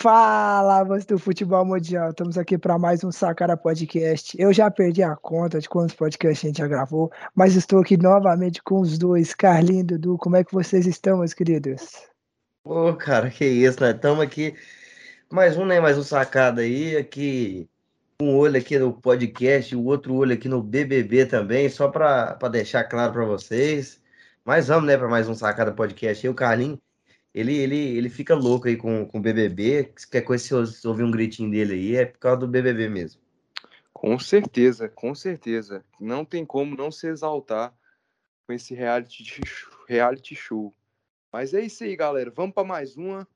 Fala, amantes do futebol mundial. Estamos aqui para mais um Sacara Podcast. Eu já perdi a conta de quantos podcasts a gente já gravou, mas estou aqui novamente com os dois, Carlinho e Dudu. Como é que vocês estão, meus queridos? Ô, cara, que isso, né? Estamos aqui. Mais um, né? Mais um sacada aí. Aqui, um olho aqui no podcast, o outro olho aqui no BBB também, só para deixar claro para vocês. Mas vamos, né, para mais um sacada podcast. E o Carlinho ele, ele, ele fica louco aí com, com o BBB. Quer coisa, se ouvir um gritinho dele aí, é por causa do BBB mesmo. Com certeza, com certeza. Não tem como não se exaltar com esse reality, reality show. Mas é isso aí, galera. Vamos para mais uma.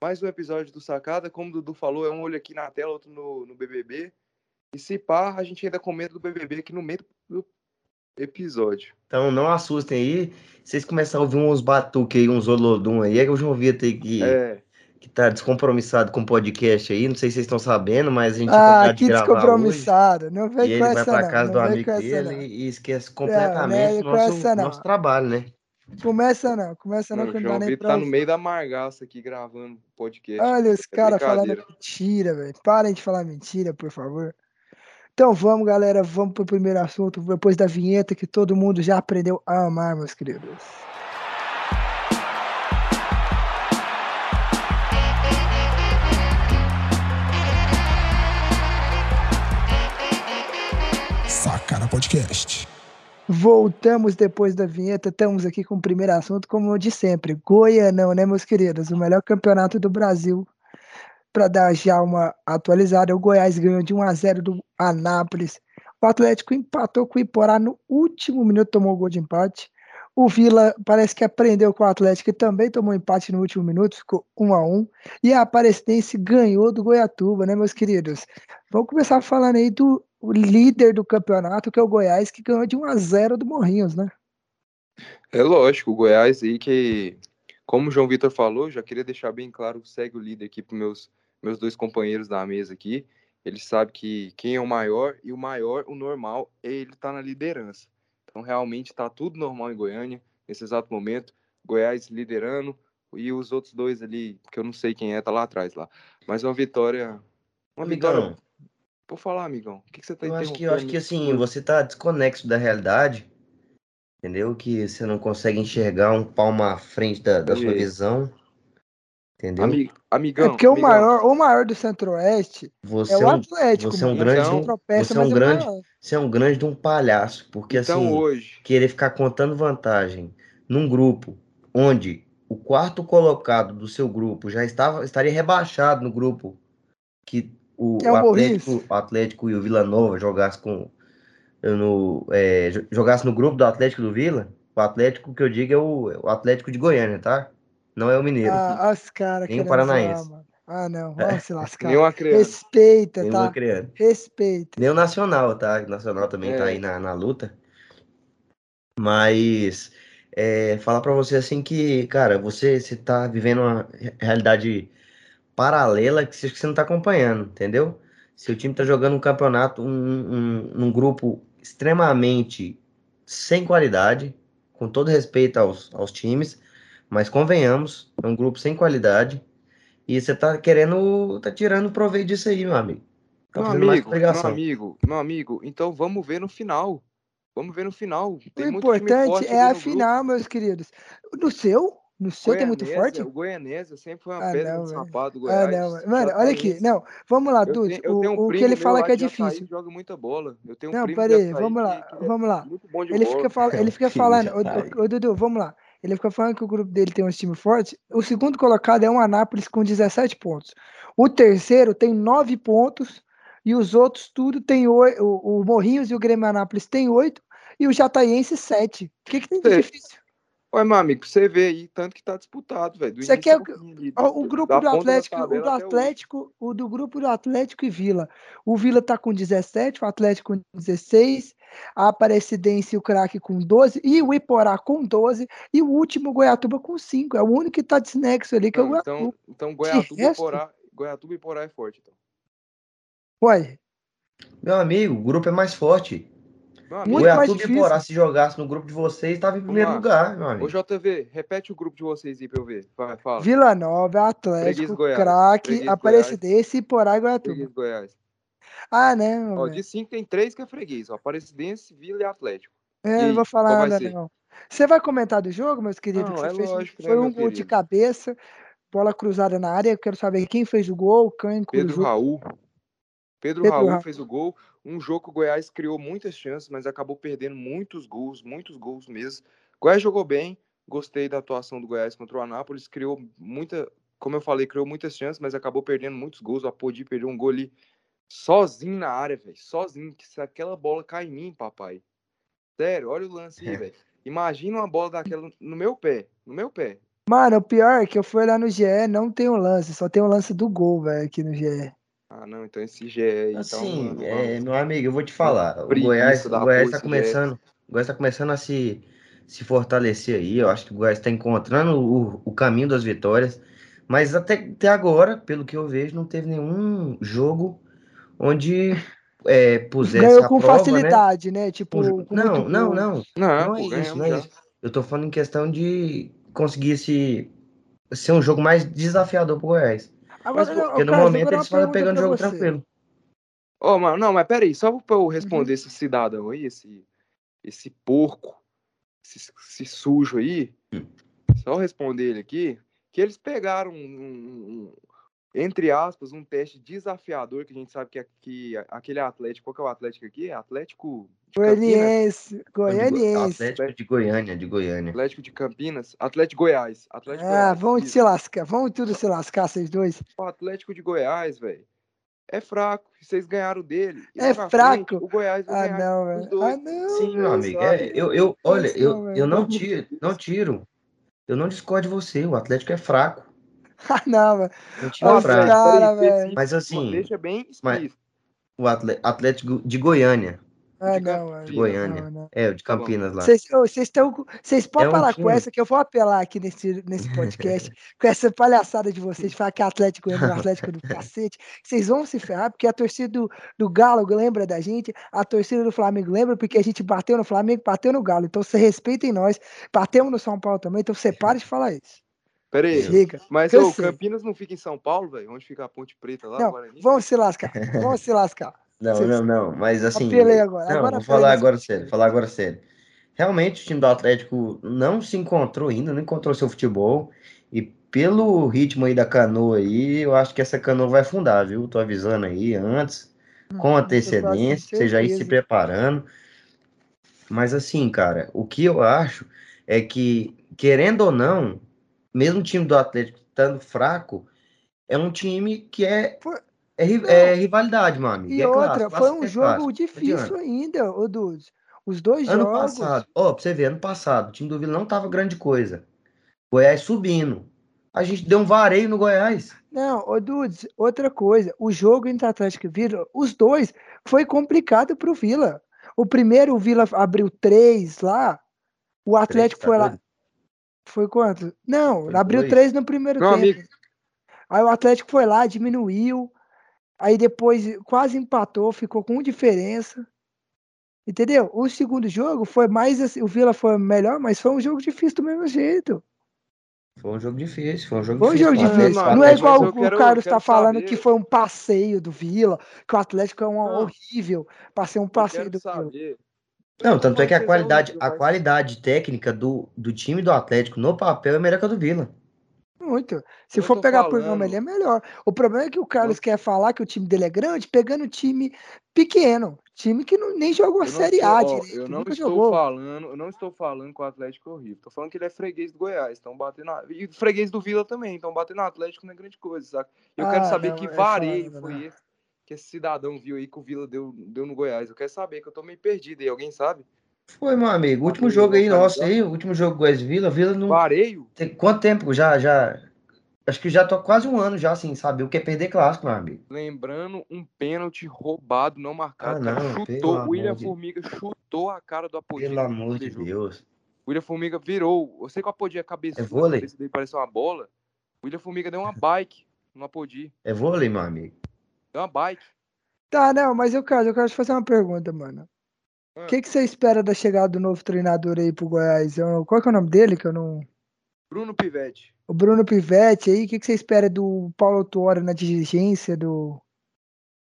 Mais um episódio do Sacada. Como o Dudu falou, é um olho aqui na tela, outro no, no BBB. E se pá, a gente ainda comenta do BBB aqui no meio do, episódio. Então não assustem aí. Vocês começarem a ouvir uns batuques aí, uns olodum aí, é que o João Vitor aí que, é. que tá descompromissado com o podcast aí. Não sei se vocês estão sabendo, mas a gente Ah, que descompromissado. Hoje, não vem e com ele essa vai pra casa não. do amigo dele não. e esquece completamente não, nosso, nosso trabalho, né? Começa não, começa não, não que não dá nem pra... tá no meio da margaça aqui gravando podcast. Olha os é caras falando mentira, velho. Parem de falar mentira, por favor. Então vamos, galera, vamos para o primeiro assunto, depois da vinheta que todo mundo já aprendeu a amar, meus queridos. Sacana Podcast. Voltamos depois da vinheta, estamos aqui com o primeiro assunto, como de sempre. Goianão, né, meus queridos? O melhor campeonato do Brasil para dar já uma atualizada, o Goiás ganhou de 1 a 0 do Anápolis. O Atlético empatou com o Iporá no último minuto, tomou o gol de empate. O Vila parece que aprendeu com o Atlético e também tomou empate no último minuto, ficou 1 a 1 E a Aparecidense ganhou do Goiatuba, né, meus queridos? Vamos começar falando aí do líder do campeonato, que é o Goiás, que ganhou de 1 a 0 do Morrinhos, né? É lógico, o Goiás aí que, como o João Vitor falou, já queria deixar bem claro, segue o líder aqui para meus meus dois companheiros da mesa aqui, eles sabem que quem é o maior e o maior, o normal, é ele tá na liderança. Então, realmente, tá tudo normal em Goiânia, nesse exato momento. Goiás liderando e os outros dois ali, que eu não sei quem é, tá lá atrás lá. Mas uma vitória. Uma amigão, vitória. Por falar, amigão, o que, que você tá eu acho que Eu acho que assim, você tá desconexo da realidade, entendeu? Que você não consegue enxergar um palmo à frente da, da sua visão. Entendeu? Amig, amigão. É porque amigão. o maior, o maior do Centro-Oeste você é o Atlético. Você é um grande, então, você é um grande, você é um grande de um palhaço, porque então, assim, hoje... querer ficar contando vantagem num grupo onde o quarto colocado do seu grupo já estava estaria rebaixado no grupo que o, é o Atlético, o Atlético e o Vila Nova jogasse com no é, jogasse no grupo do Atlético do Vila, o Atlético que eu digo é o, o Atlético de Goiânia, tá? Não é o mineiro. Ah, os caras Nem o paranaense. Ah, não. Vamos é. se lascar. Criança. Respeita, tá? Criança. Respeita. Nem o Nacional, tá? O Nacional também é. tá aí na, na luta. Mas é, falar para você assim que, cara, você, você tá vivendo uma realidade paralela que você não tá acompanhando, entendeu? Seu time tá jogando um campeonato, um, um, um grupo extremamente sem qualidade, com todo respeito aos, aos times, mas convenhamos, é um grupo sem qualidade. E você tá querendo, tá tirando proveito disso aí, meu amigo. Tá meu amigo, meu amigo, meu amigo, então vamos ver no final. Vamos ver no final. Tem o importante é a final, meus queridos. No seu? No seu tem muito forte? O Goianésia sempre foi uma ah, pedra não, no sapato do Goiás. Ah, não, mano, olha aqui. Não, vamos lá, Dude. O, um o que ele fala que é difícil. joga muita bola. Eu tenho um não, peraí, vamos lá, que, vamos lá. Ele bola. fica, fala, ele fica falando, ô, Dudu, vamos lá. Ele fica falando que o grupo dele tem um time forte. O segundo colocado é um Anápolis com 17 pontos. O terceiro tem 9 pontos. E os outros tudo tem 8. O, o Morrinhos e o Grêmio Anápolis tem 8. E o Jataiense 7. O que, que tem de difícil? Ué, meu amigo, você vê aí, tanto que tá disputado, velho. Você quer o, o grupo do Atlético, o do Atlético, o do grupo do Atlético e Vila. O Vila tá com 17, o Atlético com 16, a Aparecidense e o Craque com 12, e o Iporá com 12, e o último Goiatuba com 5. É o único que tá desnexo ali, que é o então, Goiatuba. Então, Goiatuba, e Iporá, Goiatuba e Iporá é forte, então. Ué. Meu amigo, o grupo é mais forte. O Muito Goiatuba e. Porá, se jogasse no grupo de vocês, estava em primeiro lugar, meu ô amigo. JV, repete o grupo de vocês aí pra eu ver. Vai, fala. Vila Nova, Atlético, Craque, Aparecidense, Porá e Goiatuba. Freguês Goiás. Ah, né? Ó, de cinco tem três que é freguês, ó. Aparecidense, Vila e Atlético. É, E não vou falar nada, ser? não. Você vai comentar do jogo, meus queridos? Não, que você é fez, lógico, né, foi meu um gol de cabeça, bola cruzada na área. Eu quero saber quem fez o gol, quem Pedro. Raul. Pedro, Pedro Raul Raul. fez o gol. Um jogo que o Goiás criou muitas chances, mas acabou perdendo muitos gols, muitos gols mesmo. O Goiás jogou bem, gostei da atuação do Goiás contra o Anápolis, criou muita, como eu falei, criou muitas chances, mas acabou perdendo muitos gols. O Apodi perdeu um gol ali sozinho na área, velho, sozinho, que se aquela bola cai em mim, papai. Sério, olha o lance aí, velho. Imagina uma bola daquela no meu pé, no meu pé. Mano, o pior é que eu fui lá no GE, não tem o lance, só tem o lance do gol, velho, aqui no GE. Ah, não, então esse GE aí, então, Assim, mano, é, vamos. meu amigo, eu vou te falar. O Goiás, o Goiás tá começando, o Goiás tá começando a se, se fortalecer aí. Eu acho que o Goiás está encontrando o, o caminho das vitórias. Mas até, até agora, pelo que eu vejo, não teve nenhum jogo onde é, pusesse Ganhou a com prova, né? facilidade, né? Tipo, jo- com Não, muito não, não. Não, Não é isso, não é isso. Eu tô falando em questão de conseguir se, ser um jogo mais desafiador pro Goiás. Agora, Mas, Porque no momento eles estão pegando pra jogo você. tranquilo. Ô, mano, não, mas peraí, só pra Uhum. eu responder esse cidadão aí, esse, esse porco, esse, esse sujo aí, Hum. só responder ele aqui, que eles pegaram um, um- um- entre aspas, um teste desafiador, que a gente sabe que, que aquele Atlético, qual que é o Atlético aqui? Atlético? Goianiense, Goianiense. Atlético de Goiânia, de Goiânia. Atlético de Campinas? Atlético Goiás. Atlético Ah, Goiás. vão se lascar, vão tudo se lascar, vocês dois. O Atlético de Goiás, velho, é fraco. Vocês ganharam dele. E É na fraco? frente, o Goiás vai Ah, ganhar não, os velho. dois. Ah, não. Sim, meu amigo. É, eu, eu, olha, eu, velho, eu não tiro, não tiro. Eu não discordo de você. O Atlético é fraco. Ah, não, velho. É os fraco. cara, velho. Mas assim, Deixa bem mas- explícito. o Atle- Atlético de Goiânia. Ah, de não, Goiânia. Não, não. É, o de Tá. Campinas lá. Vocês vocês com- Vocês podem É um com time. essa que eu vou apelar aqui nesse, nesse podcast, com essa palhaçada de vocês, de falar que Atlético é o Atlético do cacete. Vocês vão se ferrar, porque a torcida do, do Galo lembra da gente, a torcida do Flamengo lembra, porque a gente bateu no Flamengo, bateu no Galo. Então você respeitem nós, batemos no São Paulo também, então você para de falar isso. Pera aí. Chega. Mas sei. Campinas não fica em São Paulo, velho? Onde fica a Ponte Preta lá, Não, Guarani? vamos se lascar, vamos se lascar. Não, não, não. Mas assim. Apelei agora, Não, agora vou falar agora podcast. sério. Falar agora sério. Realmente o time do Atlético não se encontrou ainda, não encontrou seu futebol. E pelo ritmo aí da canoa aí, eu acho que essa canoa vai afundar, viu? Tô avisando aí antes, com antecedência, você já ir se preparando. Mas assim, cara, o que eu acho é que, querendo ou não, mesmo o time do Atlético estando fraco, é um time que é, Foi- é, é rivalidade, meu amigo. E é outra, clássico, foi um é jogo clássico, difícil ainda, ô Dudes. Os dois Ano jogos. passado, ó, pra você ver, ano passado, o time do Vila não tava grande coisa. Goiás subindo. A gente deu um vareio no Goiás. Não, ô Dudes, outra coisa. O jogo entre Atlético e Vila, os dois, foi complicado pro Vila. O primeiro, o Vila abriu três lá. O Atlético tá foi lá. Foi quanto? Não, Foi abriu dois. três no primeiro Meu tempo. amigo. Aí o Atlético foi lá, diminuiu. Aí depois quase empatou, ficou com diferença. Entendeu? O segundo jogo foi mais assim, o Vila foi melhor, mas foi um jogo difícil do mesmo jeito. Foi um jogo difícil, foi um jogo Foi um difícil. jogo Mas, difícil. Atlético. Não é mas igual o quero- o Carlos está falando saber- que foi um passeio do Vila, que o Atlético é um Não. horrível para ser um passeio do Vila. saber. Não, tanto é que a qualidade, a qualidade técnica do, do time do Atlético no papel é melhor que a do Vila. Muito. Se Eu for pegar por falando. nome, ele é melhor. O problema é que o Carlos Eu- quer falar que o time dele é grande, pegando time pequeno. Time que não, nem jogou a Série estou- A ó, direito. Eu não estou jogou. falando, eu não estou falando que o Atlético é horrível. Tô falando que ele é freguês do Goiás, estão batendo na... e freguês do Vila também, estão batendo no Atlético não é grande coisa, saca? Eu quero Ah, saber não, que é vareio foi não. esse que esse cidadão viu aí que o Vila deu, deu no Goiás. Eu quero saber que eu tô meio perdido aí, alguém sabe? Foi, meu amigo. O último jogo aí nosso aí, o último jogo Goiás Vila, Vila não. Vareio? Tem quanto tempo já, já. Acho que já tô quase um ano já, sem saber o que é perder clássico, meu amigo. Lembrando um pênalti roubado, não marcado. Ah, não, chutou, o William de- Formiga chutou a cara do Apodi. Pelo amor de Deus. O William Formiga virou. Eu sei que o Apodi é cabeçudo, É vôlei? a cabeça dele parece uma bola. O William Formiga deu uma bike no Apodi. É vôlei, meu amigo. Deu uma bike. Tá, não, mas eu quero, eu quero te fazer uma pergunta, mano. O que, que você espera da chegada do novo treinador aí pro Goiás? Eu- Qual que é o nome dele que eu não... Bruno Pivetti. O Bruno Pivetti aí, o que, que você espera do Paulo Tuori na dirigência do,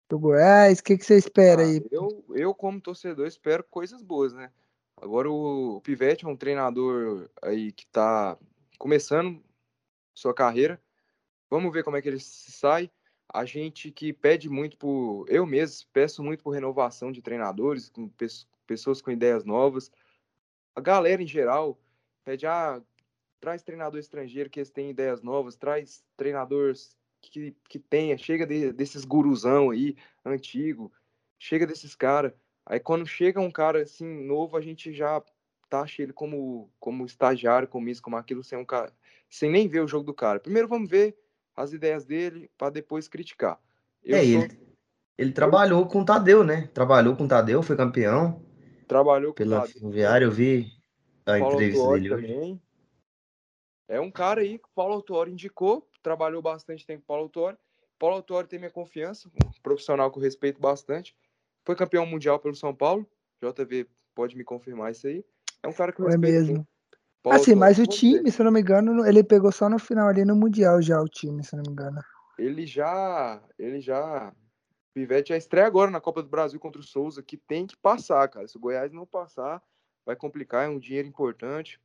do Goiás? O que, que você espera Ah, aí? eu, eu, como torcedor, espero coisas boas, né? Agora o, o Pivetti é um treinador aí que tá começando sua carreira. Vamos ver como é que ele sai. A gente que pede muito por. Eu mesmo peço muito por renovação de treinadores, com pessoas com ideias novas. A galera em geral pede, ah, traz treinador estrangeiro que eles têm ideias novas, traz treinadores que, que tenha, chega de- desses guruzão aí, antigo, chega desses caras. Aí quando chega um cara assim novo, a gente já taxa ele como, como estagiário, como isso, como aquilo, sem um cara, sem nem ver o jogo do cara. Primeiro vamos ver as ideias dele para depois criticar. Eu É, sou- ele, ele trabalhou com o Tadeu, né? Trabalhou com o Tadeu, foi campeão trabalhou com o pela Ferroviária. Eu vi a Paulo entrevista Autuori dele hoje. também. É um cara aí que o Paulo Autuori indicou, trabalhou bastante tempo com o Paulo Autuori. Paulo Autuori tem minha confiança, um profissional que eu respeito bastante. Foi campeão mundial pelo São Paulo. JV pode me confirmar isso aí. É um cara que eu É respeito mesmo. muito. Paulo Assim, mas o time, se eu não me engano, ele pegou só no final ali no Mundial já o time, se eu não me engano. ele já, ele já, Pivete já estreia agora na Copa do Brasil contra o Souza, que tem que passar, cara. Se o Goiás não passar, vai complicar, é um dinheiro importante.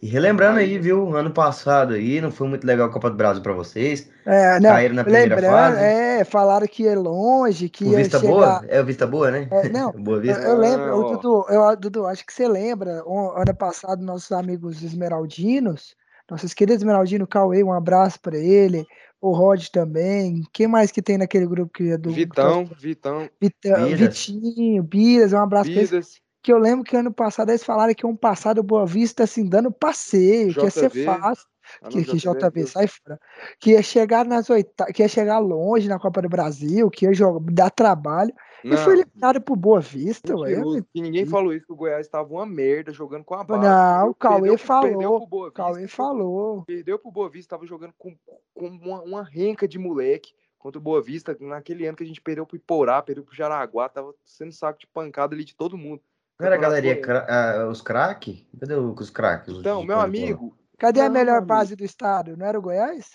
E relembrando Aí- viu? Ano passado aí, não foi muito legal a Copa do Brasil pra vocês. É, não, Caíram na primeira fase. é, falaram que ia longe, que O Vista chegar... Boa? É o Vista Boa, né? É, não, Boa Eu, Vista. eu lembro, Não, o ó. Dudu, eu, Dudu, acho que você lembra, ano passado, nossos amigos esmeraldinos, nossos queridos esmeraldinos, Cauê, um abraço pra ele, o Rod também, quem mais que tem naquele grupo que é do Vitão, Vitão, Vitão, Biras. Vitinho, Biras, um abraço pra eles, que eu lembro que ano passado eles falaram que um passado Boa Vista, assim, dando passeio, que ia ser JV, fácil, ah, que, que JV, JV sai fora, que ia chegar nas oitavas, que ia chegar longe na Copa do Brasil, que ia jogar, dar trabalho, e foi Não, eliminado pro Boa Vista, ué, não que ninguém falou isso, que o Goiás estava uma merda jogando com a base. Não, o Cauê perdeu pro- Perdeu falou, pro Boa Vista, Cauê perdeu- falou. Perdeu pro Boa Vista, tava jogando com, com uma, uma renca de moleque contra o Boa Vista, naquele ano que a gente perdeu pro Iporá, perdeu pro Jaraguá, tava sendo saco de pancada ali de todo mundo. Não era a galeria, cra- ah, os craques? Cadê o- os craques? Então, meu amigo, Cadê a Não, melhor amigo. base do estado? Não era o Goiás?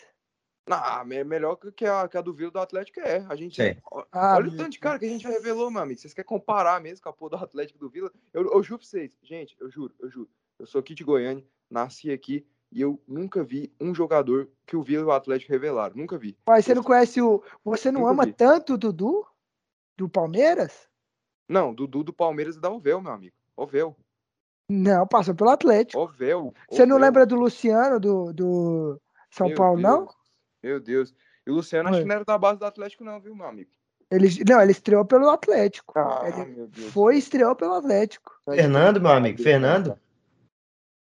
Ah, me- melhor que a, que a do Vila do Atlético é. A gente, Sim. Ah, olha o meu tanto de cara que a gente revelou, meu amigo. Vocês querem comparar mesmo com a porra do Atlético do Vila? Eu, eu juro pra vocês, gente, eu juro, eu juro. Eu sou aqui de Goiânia, nasci aqui e eu nunca vi um jogador que o Vila e o Atlético revelaram. Nunca vi. Mas você não conhece o. Você não Nunca ama vi. tanto o Dudu? Do Palmeiras? Não, Dudu do Palmeiras e da Ovel, meu amigo. Ovel. Não, passou pelo Atlético. Ovel. Você não Ovel. lembra do Luciano do, do São Meu Paulo, não? Meu Deus. E o Luciano acho Ué. que não era da base do Atlético, não, viu, meu amigo? Ele, não, ele estreou pelo Atlético. Ah, Ele meu Deus. foi e estreou pelo Atlético. Fernando, meu amigo, Fernando.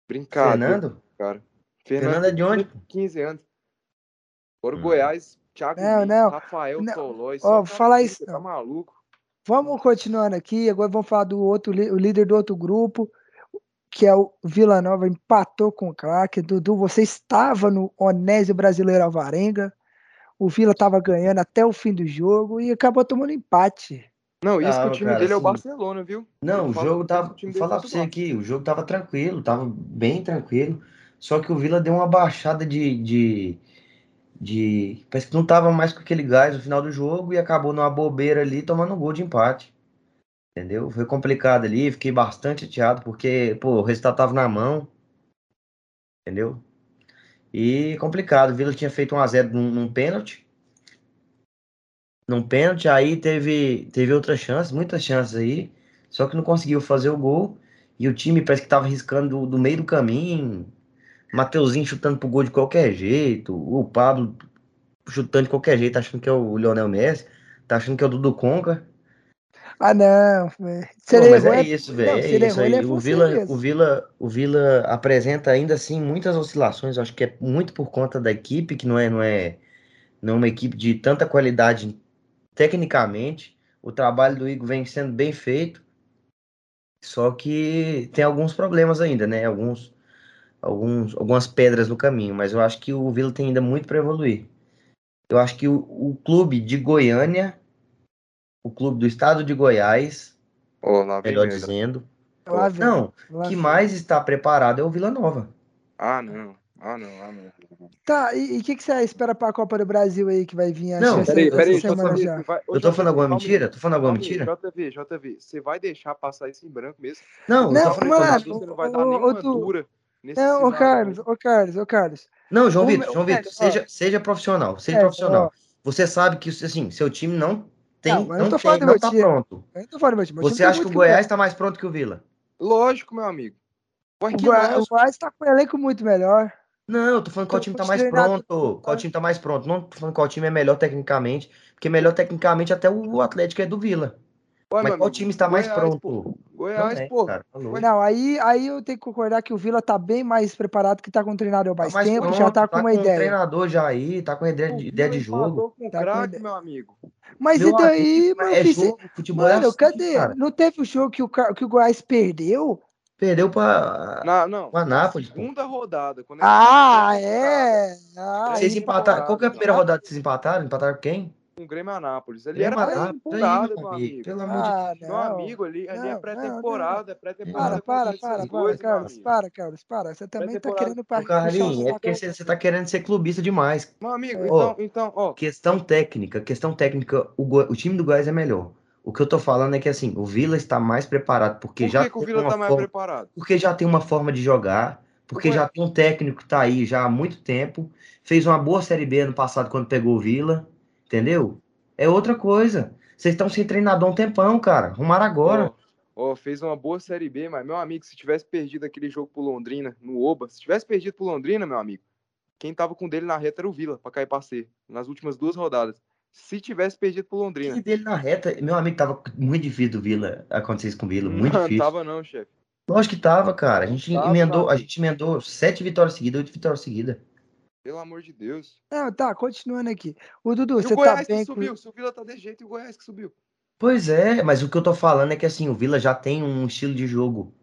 Brincadeira, Fernando? cara. Fernando é de onde? tem 15 anos. Agora o Hum. Goiás, Thiago Não, Mendes, não. Rafael Não. Tolói. Ó, só fala cara isso. Tá maluco? Vamos continuando aqui. Agora vamos falar do outro o líder do outro grupo, que é o Vila Nova, empatou com o craque. Dudu, você estava no Onésio Brasileiro Alvarenga. O Vila estava ganhando até o fim do jogo e acabou tomando empate. Não, isso que Ah, o time cara, dele é o assim, Barcelona, viu? Não, Eu o jogo que tava. o Vou dele falar é pra você bom. aqui, o jogo tava tranquilo, tava bem tranquilo. Só que o Vila deu uma baixada de, de, de. Parece que não tava mais com aquele gás no final do jogo e acabou numa bobeira ali tomando um gol de empate. Entendeu? Foi complicado ali, fiquei bastante chateado, porque, pô, o resultado tava na mão. Entendeu? E complicado. O Vila tinha feito 1x0 num, num pênalti. Num pênalti, aí teve, teve outras chances, muitas chances aí. Só que não conseguiu fazer o gol. E o time parece que tava arriscando do, do meio do caminho. Mateuzinho chutando pro gol de qualquer jeito. O Pablo chutando de qualquer jeito, achando que é o Lionel Messi. Tá achando que é o Dudu Conca. Ah, não. Se Pô, mas é é- isso, velho. É isso aí. é O Vila, mesmo. o, Vila, o Vila apresenta ainda assim muitas oscilações. Acho que é muito por conta da equipe, que não é, não é, não é uma equipe de tanta qualidade tecnicamente. O trabalho do Igor vem sendo bem feito. Só que tem alguns problemas ainda, né? Alguns, alguns, algumas pedras no caminho. Mas eu acho que o Vila tem ainda muito para evoluir. Eu acho que o, o clube de Goiânia, o clube do estado de Goiás, vem melhor merda. dizendo. Lá vem, Não, lá que vem. mais está preparado é o Vila Nova. Ah, não. Ah, não. Ah, não. Tá, e o que, que você espera pra Copa do Brasil aí que vai vir? Não, Peraí, eu- peraí, eu Eu tô falando alguma mentira? Tô falando alguma mentira? JV, JV, você vai deixar passar isso em branco mesmo? Não, eu Não, tô falando mano, Você não vai dar nenhuma dura nesse Não, ô Carlos, não. ô Carlos, ô Carlos. Não, João O Vitor, meu- João Vitor, seja, seja profissional, seja É, profissional. ó. Você sabe que, assim, seu time não tem, Não, não, não tô tem, não meu tá time. pronto. Eu não tô falando do meu time. Você tem acha que o Goiás critério. tá mais pronto que o Vila? Lógico, meu amigo. Ué, O Goiás, o lógico. Goiás tá com um elenco muito melhor. Não, eu tô falando qual time tá mais pronto. Qual tá? time tá mais pronto. Não tô falando qual time é melhor tecnicamente. Porque melhor tecnicamente até o Atlético é do Vila. Mas qual amigo, time está mais pronto? pô. Não Goiás, é, pô. cara. tá. Não, aí, aí eu tenho que concordar que o Vila tá bem mais preparado, que tá com o treinador há Tá mais mais tempo, pronto, já tá com uma um ideia. treinador já aí, tá com ideia de, ideia de jogo. com Tá com craque, meu amigo. Mas Meu e daí, amigo, meu é jogo, futebol é Mano, assim, cadê? cara. Não teve o jogo que o, que o Goiás perdeu? Perdeu pra. Não, O Anápolis, na pô. segunda rodada. Quando Ah, é! Ah, Vocês empataram. Qual que é a primeira temporada, rodada que vocês empataram? Empataram com quem? Com o Grêmio Anápolis. Ele Grêmio era pré-temporada, aí, meu amigo, amigo. Pelo amor de Ah, Meu amigo, ali, ali Não, é pré-temporada. É Para, pré-temporada. para, para, para, coisas, meu Carlos, para, Carlos, para. Você também tá querendo Ô, pa- puxar o Carlinhos, é porque você, você tá querendo ser clubista demais. Meu amigo, então, então, ó. Questão técnica, questão técnica, o, time do Goiás é melhor. O que eu tô falando é que assim, o Vila está mais preparado porque Por já que, que o tem Vila uma tá mais forma, preparado? porque já tem uma forma de jogar, porque já tem um técnico que tá aí já há muito tempo, fez uma boa Série B ano passado quando pegou o Vila, entendeu? É outra coisa. Vocês estão sem treinador um tempão, cara. Arrumaram agora. Ó, ó, fez uma boa Série B, mas, meu amigo, se tivesse perdido aquele jogo pro Londrina, no Oba, se tivesse perdido pro Londrina, meu amigo, quem tava com dele na reta era o Vila, pra cair pra C, nas últimas duas rodadas. Se tivesse perdido pro Londrina. time dele na reta, meu amigo, tava muito difícil do Vila acontecer isso com o Vila, muito não difícil. tava não, chefe. Lógico que tava, cara. A gente Tava, emendou, a amigo. gente emendou sete vitórias seguidas, oito vitórias seguidas. Pelo amor de Deus. Não, tá, continuando aqui. O Dudu, E você o tá Goiás bem que subiu. Se o Vila tá desse jeito, e o Goiás que subiu. Pois é, mas o que eu tô falando é que assim, o Vila já tem um estilo de jogo,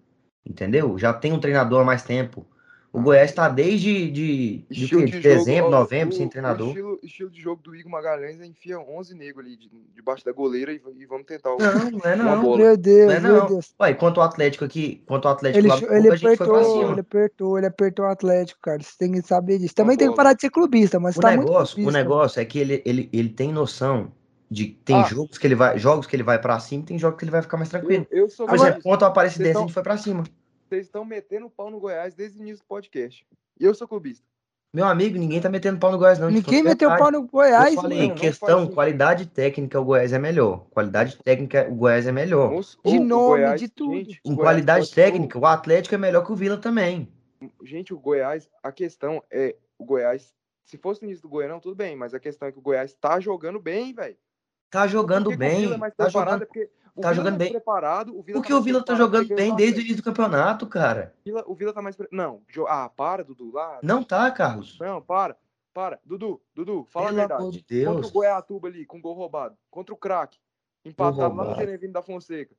entendeu? Já tem um treinador há mais tempo. O Goiás tá desde de, de, de de dezembro, jogo, novembro, o- sem o treinador. estilo, estilo de jogo do Igor Magalhães é enfia 11 negros ali de- debaixo da goleira e, e vamos tentar o. Não, não é não. bola. Meu Deus, Não é meu não. Deus. Ué, quanto o Atlético aqui, quanto o Atlético Ele, lá ele Cuba, a gente foi pra apertou, cima. ele apertou, ele apertou o Atlético, cara. Você tem que saber disso. Também tem que parar de ser clubista, mas O tá muito negócio, o clubista. negócio é que ele, ele, ele tem noção de que tem Ah. jogos que ele vai, jogos que ele vai pra cima, e tem jogos que ele vai ficar mais tranquilo. Eu, eu sou Por exemplo, contra o a tão- gente foi pra cima. Vocês estão metendo o pau no Goiás desde o início do podcast. E eu sou clubista. Meu amigo, ninguém tá metendo pau no Goiás, não. Ninguém meteu pau no Goiás, Eu falei, não, não questão, isso. qualidade técnica, o Goiás é melhor. Qualidade técnica, o Goiás é melhor. Moço, De o- o nome, Goiás- de tudo. Gente, o Em Goiás qualidade técnica, o Atlético é melhor que o Vila também. o- gente, o Goiás, a questão é, o Goiás, se fosse no início do Goianão, tudo bem, mas a questão é que o Goiás tá jogando bem, velho. Tá jogando O bem. É mais Tá jogando... é porque o tá Vila jogando mais bem. preparado, o Vila Porque tá o Vila tá jogando que bem desde o início do campeonato, cara. O Vila, o Vila tá mais. Não, ah, para, Dudu, lá. Não tá, Carlos. Não, para, para. Dudu, Dudu, fala Pelo a verdade. amor de Contra Deus. o Goiatuba ali, com gol roubado. Contra o craque. Empatado lá no. Genevino da Fonseca.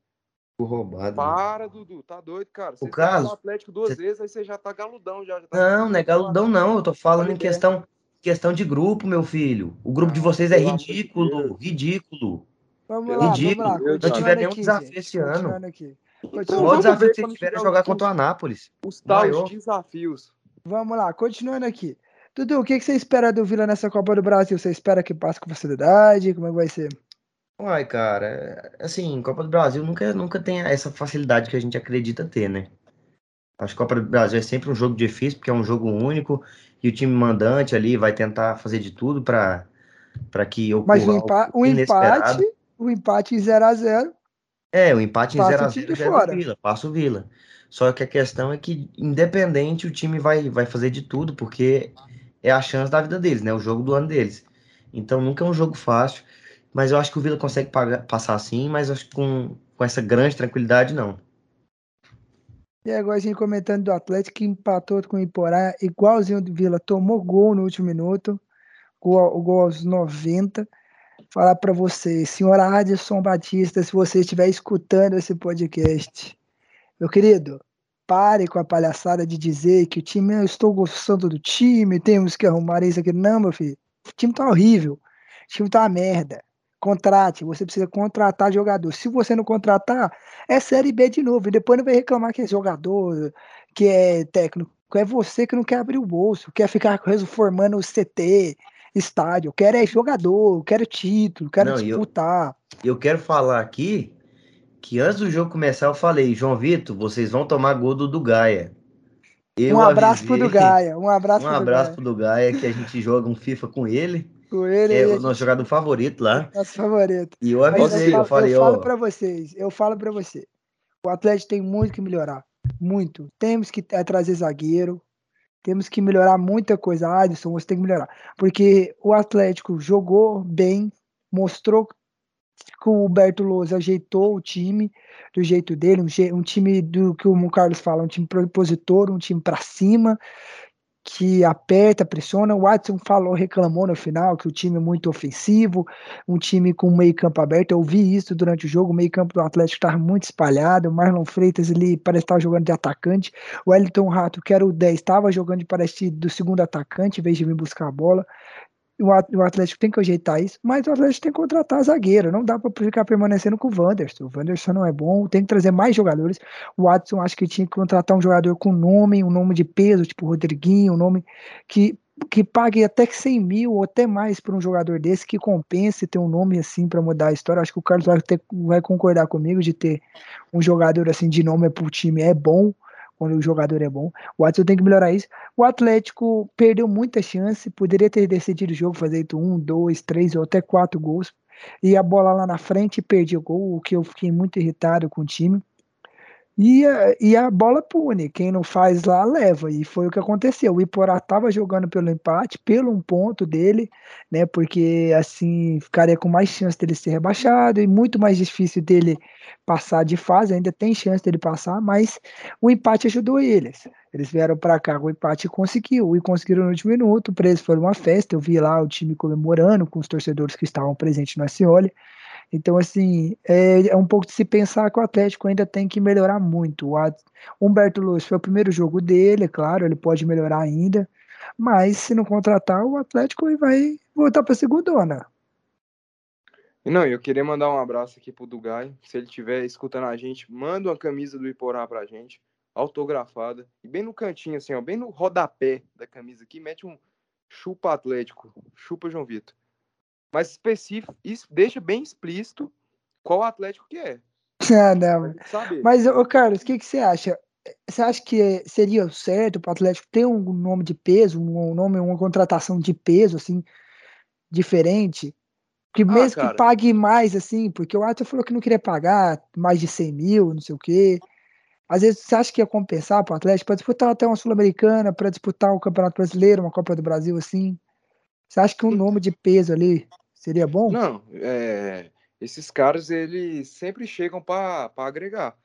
Ficou roubado. Para, Dudu, tá doido, cara. Você Carlos, o Atlético duas cê- vezes, aí você já tá galudão já. já tá Não, não é galudão, não. Eu tô falando em questão, questão de grupo, meu filho. O grupo de Ah, vocês é de ridículo, ridículo. Vamos Pelo lá, ridículo. vamos lá. Não tiver nenhum aqui, desafio gente, esse ano. aqui. O Então, desafio que tiveram é tiver jogar os- contra o Anápolis. Os tais desafios. vamos lá, continuando aqui. Dudu, o que, que você espera do Vila nessa Copa do Brasil? Você espera que passe com facilidade? Como é que vai ser? Uai, cara, é- assim, Copa do Brasil nunca, nunca tem essa facilidade que a gente acredita ter, né? Acho que Copa do Brasil é sempre um jogo difícil, porque é um jogo único, e o time mandante ali vai tentar fazer de tudo para para que Mas o, ocorra empa algo o inesperado. empate, o empate em 0x0. É, o empate em Passa o 0 a time 0 de já é do fora. Vila, passa o Vila. Só que a questão é que, independente, o time vai, vai fazer de tudo, porque é a chance da vida deles, né? O jogo do ano deles. Então nunca é um jogo fácil, mas eu acho que o Vila consegue pagar- passar assim, mas acho que com, com essa grande tranquilidade, não. E agora a gente comentando do Atlético que empatou com o Iporá, igualzinho do Vila, tomou gol no último minuto, gol, o gol aos 90. Falar para você, senhor Adson Batista, se você estiver escutando esse podcast, meu querido, pare com a palhaçada de dizer que o time, eu estou gostando do time, temos que arrumar isso aqui. Não, meu filho, o time tá horrível, o time tá uma merda. Contrate, você precisa contratar jogador. Se você não contratar, é Série B de novo. E depois não vai reclamar que é jogador, que é técnico. É você que não quer abrir o bolso, quer ficar reformando o CT, estádio. Quero é jogador, quero título, quero Não, e eu- disputar. Eu quero falar aqui que antes do jogo começar eu falei, João Vitor, vocês vão tomar gol do Dugaia. Eu um abraço pro avisei- Dugaia. Um abraço Um pro abraço Dugaia. pro Dugaia, que a gente joga um FIFA com ele. Com ele, É o nosso jogador favorito lá. nosso favorito. E eu avisei, eu eu falei, eu falo ó. pra vocês, eu falo pra você. O Atlético tem muito que melhorar. Muito. Temos que eh, trazer zagueiro. Temos que melhorar muita coisa. Adson, você tem que melhorar. Porque o Atlético jogou bem, mostrou que o Humberto Lousa ajeitou o time do jeito dele, um, um time do que o Carlos fala, um time propositor, um time pra cima, que aperta, pressiona. O Watson falou, reclamou no final que o time é muito ofensivo, um time com meio campo aberto. Eu vi isso durante o jogo, o meio campo do Atlético estava muito espalhado. O Marlon Freitas ele parece estar jogando de atacante. O Wellington Rato, que era o 10, estava jogando de parece do segundo atacante, em vez de vir buscar a bola. O At- o Atlético tem que ajeitar isso, mas o Atlético tem que contratar zagueiro. Não dá para ficar permanecendo com o Wanderson. O Wanderson não é bom, tem que trazer mais jogadores. O Watson acho que tinha que contratar um jogador com nome, um nome de peso, tipo Rodriguinho, um nome que, que pague até que 100 mil ou até mais por um jogador desse, que compense ter um nome assim para mudar a história. Acho que o Carlos vai, ter- vai concordar comigo de ter um jogador assim de nome pro time é bom. Quando o jogador é bom, o Watson tem que melhorar isso. O Atlético perdeu muita chance, poderia ter decidido o jogo, fazer um, dois, três ou até quatro gols. E a bola lá na frente perdia o gol, o que eu fiquei muito irritado com o time. E a, e a bola pune, quem não faz lá leva, e foi o que aconteceu. O Iporá estava jogando pelo empate, pelo um ponto dele, né? Porque assim ficaria com mais chance dele ser rebaixado e muito mais difícil dele passar de fase. Ainda tem chance dele passar, mas o empate ajudou eles. Eles vieram para cá com o empate e conseguiu, e conseguiram no último minuto. Para eles foi uma festa. Eu vi lá o time comemorando com os torcedores que estavam presentes no Acioli. Então, assim, é, é um pouco de se pensar que o Atlético ainda tem que melhorar muito. O At- Humberto Luz foi o primeiro jogo dele, é claro, ele pode melhorar ainda, mas se não contratar, o Atlético vai voltar para a segundona. E Não, eu queria mandar um abraço aqui pro Dugai. Se ele estiver escutando a gente, manda uma camisa do Iporá pra gente, autografada. E bem no cantinho, assim, ó, bem no rodapé da camisa aqui, mete um chupa Atlético, chupa João Vitor. Mas específico, isso deixa bem explícito qual Atlético que é. Ah, não. Mas, ô Carlos, o que, que você acha? Você acha que seria certo para o Atlético ter um nome de peso, um nome, uma contratação de peso, assim, diferente? Que Ah, mesmo que cara. pague mais, assim, porque o Atlético falou que não queria pagar mais de 100 mil, não sei o quê. Às vezes você acha que ia compensar para o Atlético para disputar até uma Sul-Americana, para disputar o Campeonato Brasileiro, uma Copa do Brasil, assim? Você acha que um nome de peso ali seria bom? Não, é, esses caras eles sempre chegam para agregar,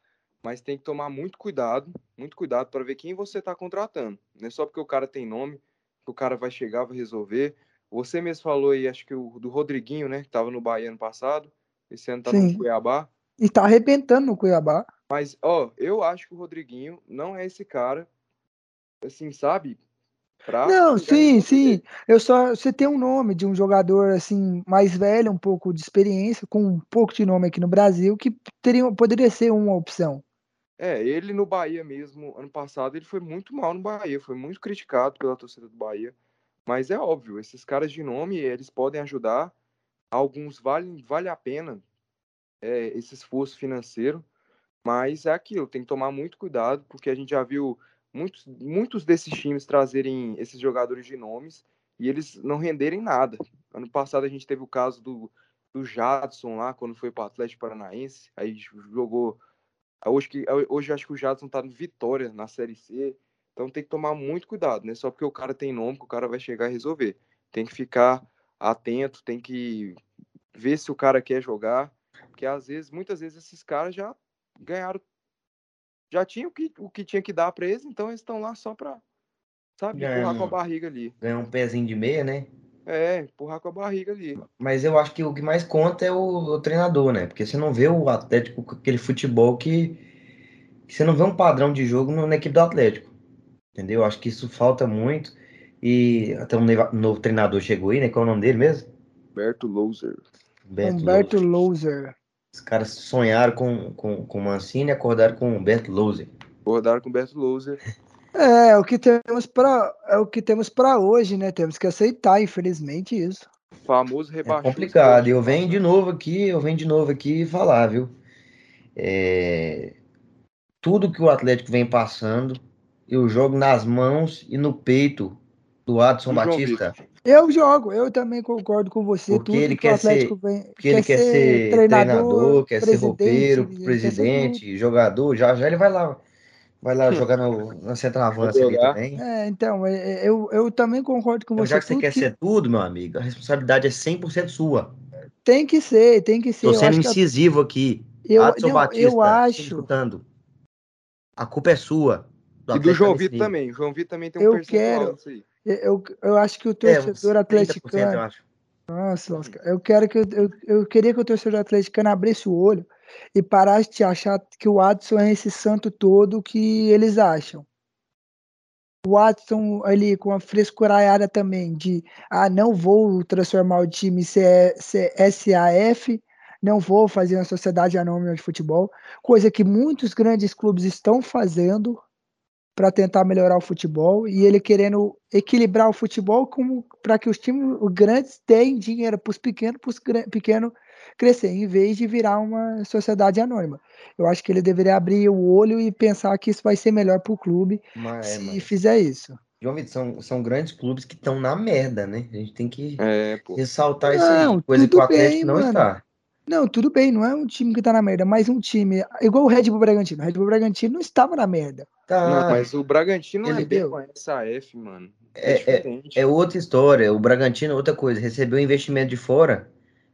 mas tem que tomar muito cuidado, muito cuidado para ver quem você está contratando. Não é só porque o cara tem nome que o cara vai chegar, vai resolver. Você mesmo falou aí, acho que o do Rodriguinho, né, que estava no Bahia ano passado, esse ano tá Sim. no Cuiabá. E tá arrebentando no Cuiabá. Mas, ó, eu acho que o Rodriguinho não é esse cara, assim, sabe? Pra Não, sim, sim. Eu só você tem um nome de um jogador assim mais velho, um pouco de experiência, com um pouco de nome aqui no Brasil, que teria, poderia ser uma opção. É, ele no Bahia mesmo, ano passado, ele foi muito mal no Bahia, foi muito criticado pela torcida do Bahia. Mas é óbvio, esses caras de nome, eles podem ajudar. Alguns vale, vale a pena é, esse esforço financeiro, mas é aquilo, tem que tomar muito cuidado, porque a gente já viu muitos, muitos desses times trazerem esses jogadores de nomes e eles não renderem nada. Ano passado a gente teve o caso do, do Jadson lá, quando foi para o Atlético Paranaense, aí jogou Hoje, que, hoje acho que o Jadson tá no Vitória, na Série C. Então tem que tomar muito cuidado, né? Só porque o cara tem nome que o cara vai chegar e resolver. Tem que ficar atento, tem que ver se o cara quer jogar. Porque às vezes, muitas vezes, esses caras já ganharam. Já tinham o que, o que tinha que dar para eles, então eles estão lá só pra, sabe, empurrar Ganhando. com a barriga ali. Ganhar um pezinho de meia, né? É, empurrar com a barriga ali. Mas eu acho que o que mais conta é o, o treinador, né? Porque você não vê o Atlético com aquele futebol que, que você não vê um padrão de jogo no- na equipe do Atlético. Entendeu? Eu acho que isso falta muito. E até um novo treinador chegou aí, né? Qual é o nome dele mesmo? Berto Louser. Humberto Humberto Louser. Os caras sonharam com, com, com Mancini e acordaram com Humberto Louser. Acordaram com o Beto Louser. É, é o que temos para é o que temos para hoje, né? Temos que aceitar, infelizmente, isso. Famoso É rebaixou. complicado. Eu venho de novo aqui, eu venho de novo aqui falar, viu? É, Tudo que o Atlético vem passando, eu jogo nas mãos e no peito do Adson Do João Batista. Eu jogo, eu também concordo com você. Porque tudo ele que o quer Atlético vem, Porque ele quer ser treinador, quer ser presidente, roupeiro, quer ser presidente, jogador. Já já ele vai lá, vai lá jogar no, na centroavância ali também. É, então, é, é, eu, eu também concordo com Então, você. já que você quer ser tudo, meu amigo, a responsabilidade é 100% sua. Tem que ser, tem que ser. Tô Eu sendo que incisivo aqui. eu, Adson não, Batista, eu acho, escutando. A culpa é sua. E do João Vitor também. O João Vitor também tem um Eu percentual quero- nisso aí. Eu, eu acho que o É, torcedor 30%, atleticano. eu acho. Nossa, lasca. eu quero que eu, eu, eu queria que o torcedor atleticano abrisse o olho e parasse de achar que o Adson é esse santo todo que eles acham. O Adson ali com a frescuraiada também de ah, não vou transformar o time SAF, não vou fazer uma sociedade anônima de futebol, coisa que muitos grandes clubes estão fazendo para tentar melhorar o futebol e ele querendo equilibrar o futebol para que os times os grandes deem dinheiro para os pequenos, para os pequenos crescer, em vez de virar uma sociedade anônima. Eu acho que ele deveria abrir o olho e pensar que isso vai ser melhor para o clube Mas, é, se mas, fizer isso. João Vitor, são, são grandes clubes que estão na merda, né? A gente tem que É, pô. ressaltar isso Não, aí. Coisa que tudo o Atlético bem, não mano. está. Não, tudo bem, não é um time que tá na merda, mas um time igual o Red Bull Bragantino. O Red Bull Bragantino não estava na merda. Tá, Não, mas o Bragantino não é deu. com a SAF, mano. É- É, é- diferente. é outra história. O Bragantino, é outra coisa, recebeu investimento de fora,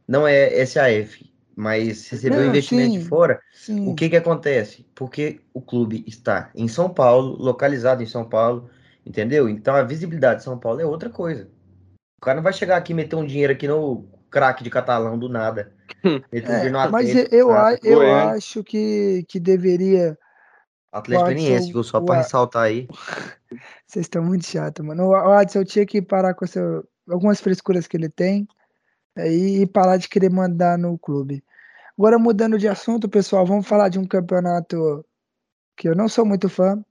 não é SAF, mas recebeu Não, investimento sim. de fora. Sim. O que que acontece? Porque o clube está em São Paulo, localizado em São Paulo, entendeu? Então a visibilidade de São Paulo é outra coisa. O cara não vai chegar aqui e meter um dinheiro aqui no craque de catalão do nada. Um É, mas eu, eu Goiânia. acho que, que deveria. Atlético Goianiense, viu? Só pra o- ressaltar aí. Vocês estão muito chato, mano. O Adson eu tinha que parar com essa, algumas frescuras que ele tem aí, e parar de querer mandar no clube. Agora, mudando de assunto, pessoal, vamos falar de um campeonato que eu não sou muito fã.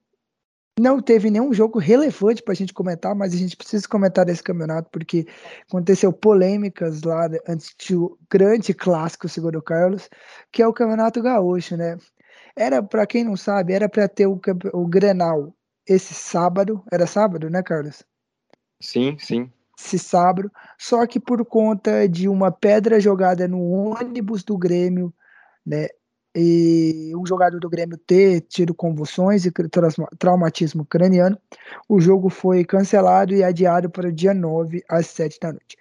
Não teve nenhum jogo relevante pra gente comentar, mas a gente precisa comentar desse campeonato porque aconteceu polêmicas lá antes do grande clássico, segundo o Carlos, que é o Campeonato Gaúcho, né? Era, pra quem não sabe, era pra ter o, o Grenal esse sábado, era sábado, né, Carlos? Sim, sim. esse sábado, só que por conta de uma pedra jogada no ônibus do Grêmio, né, e um jogador do Grêmio ter tido convulsões e traumatismo craniano, o jogo foi cancelado e adiado para o dia 9 às 7 da noite.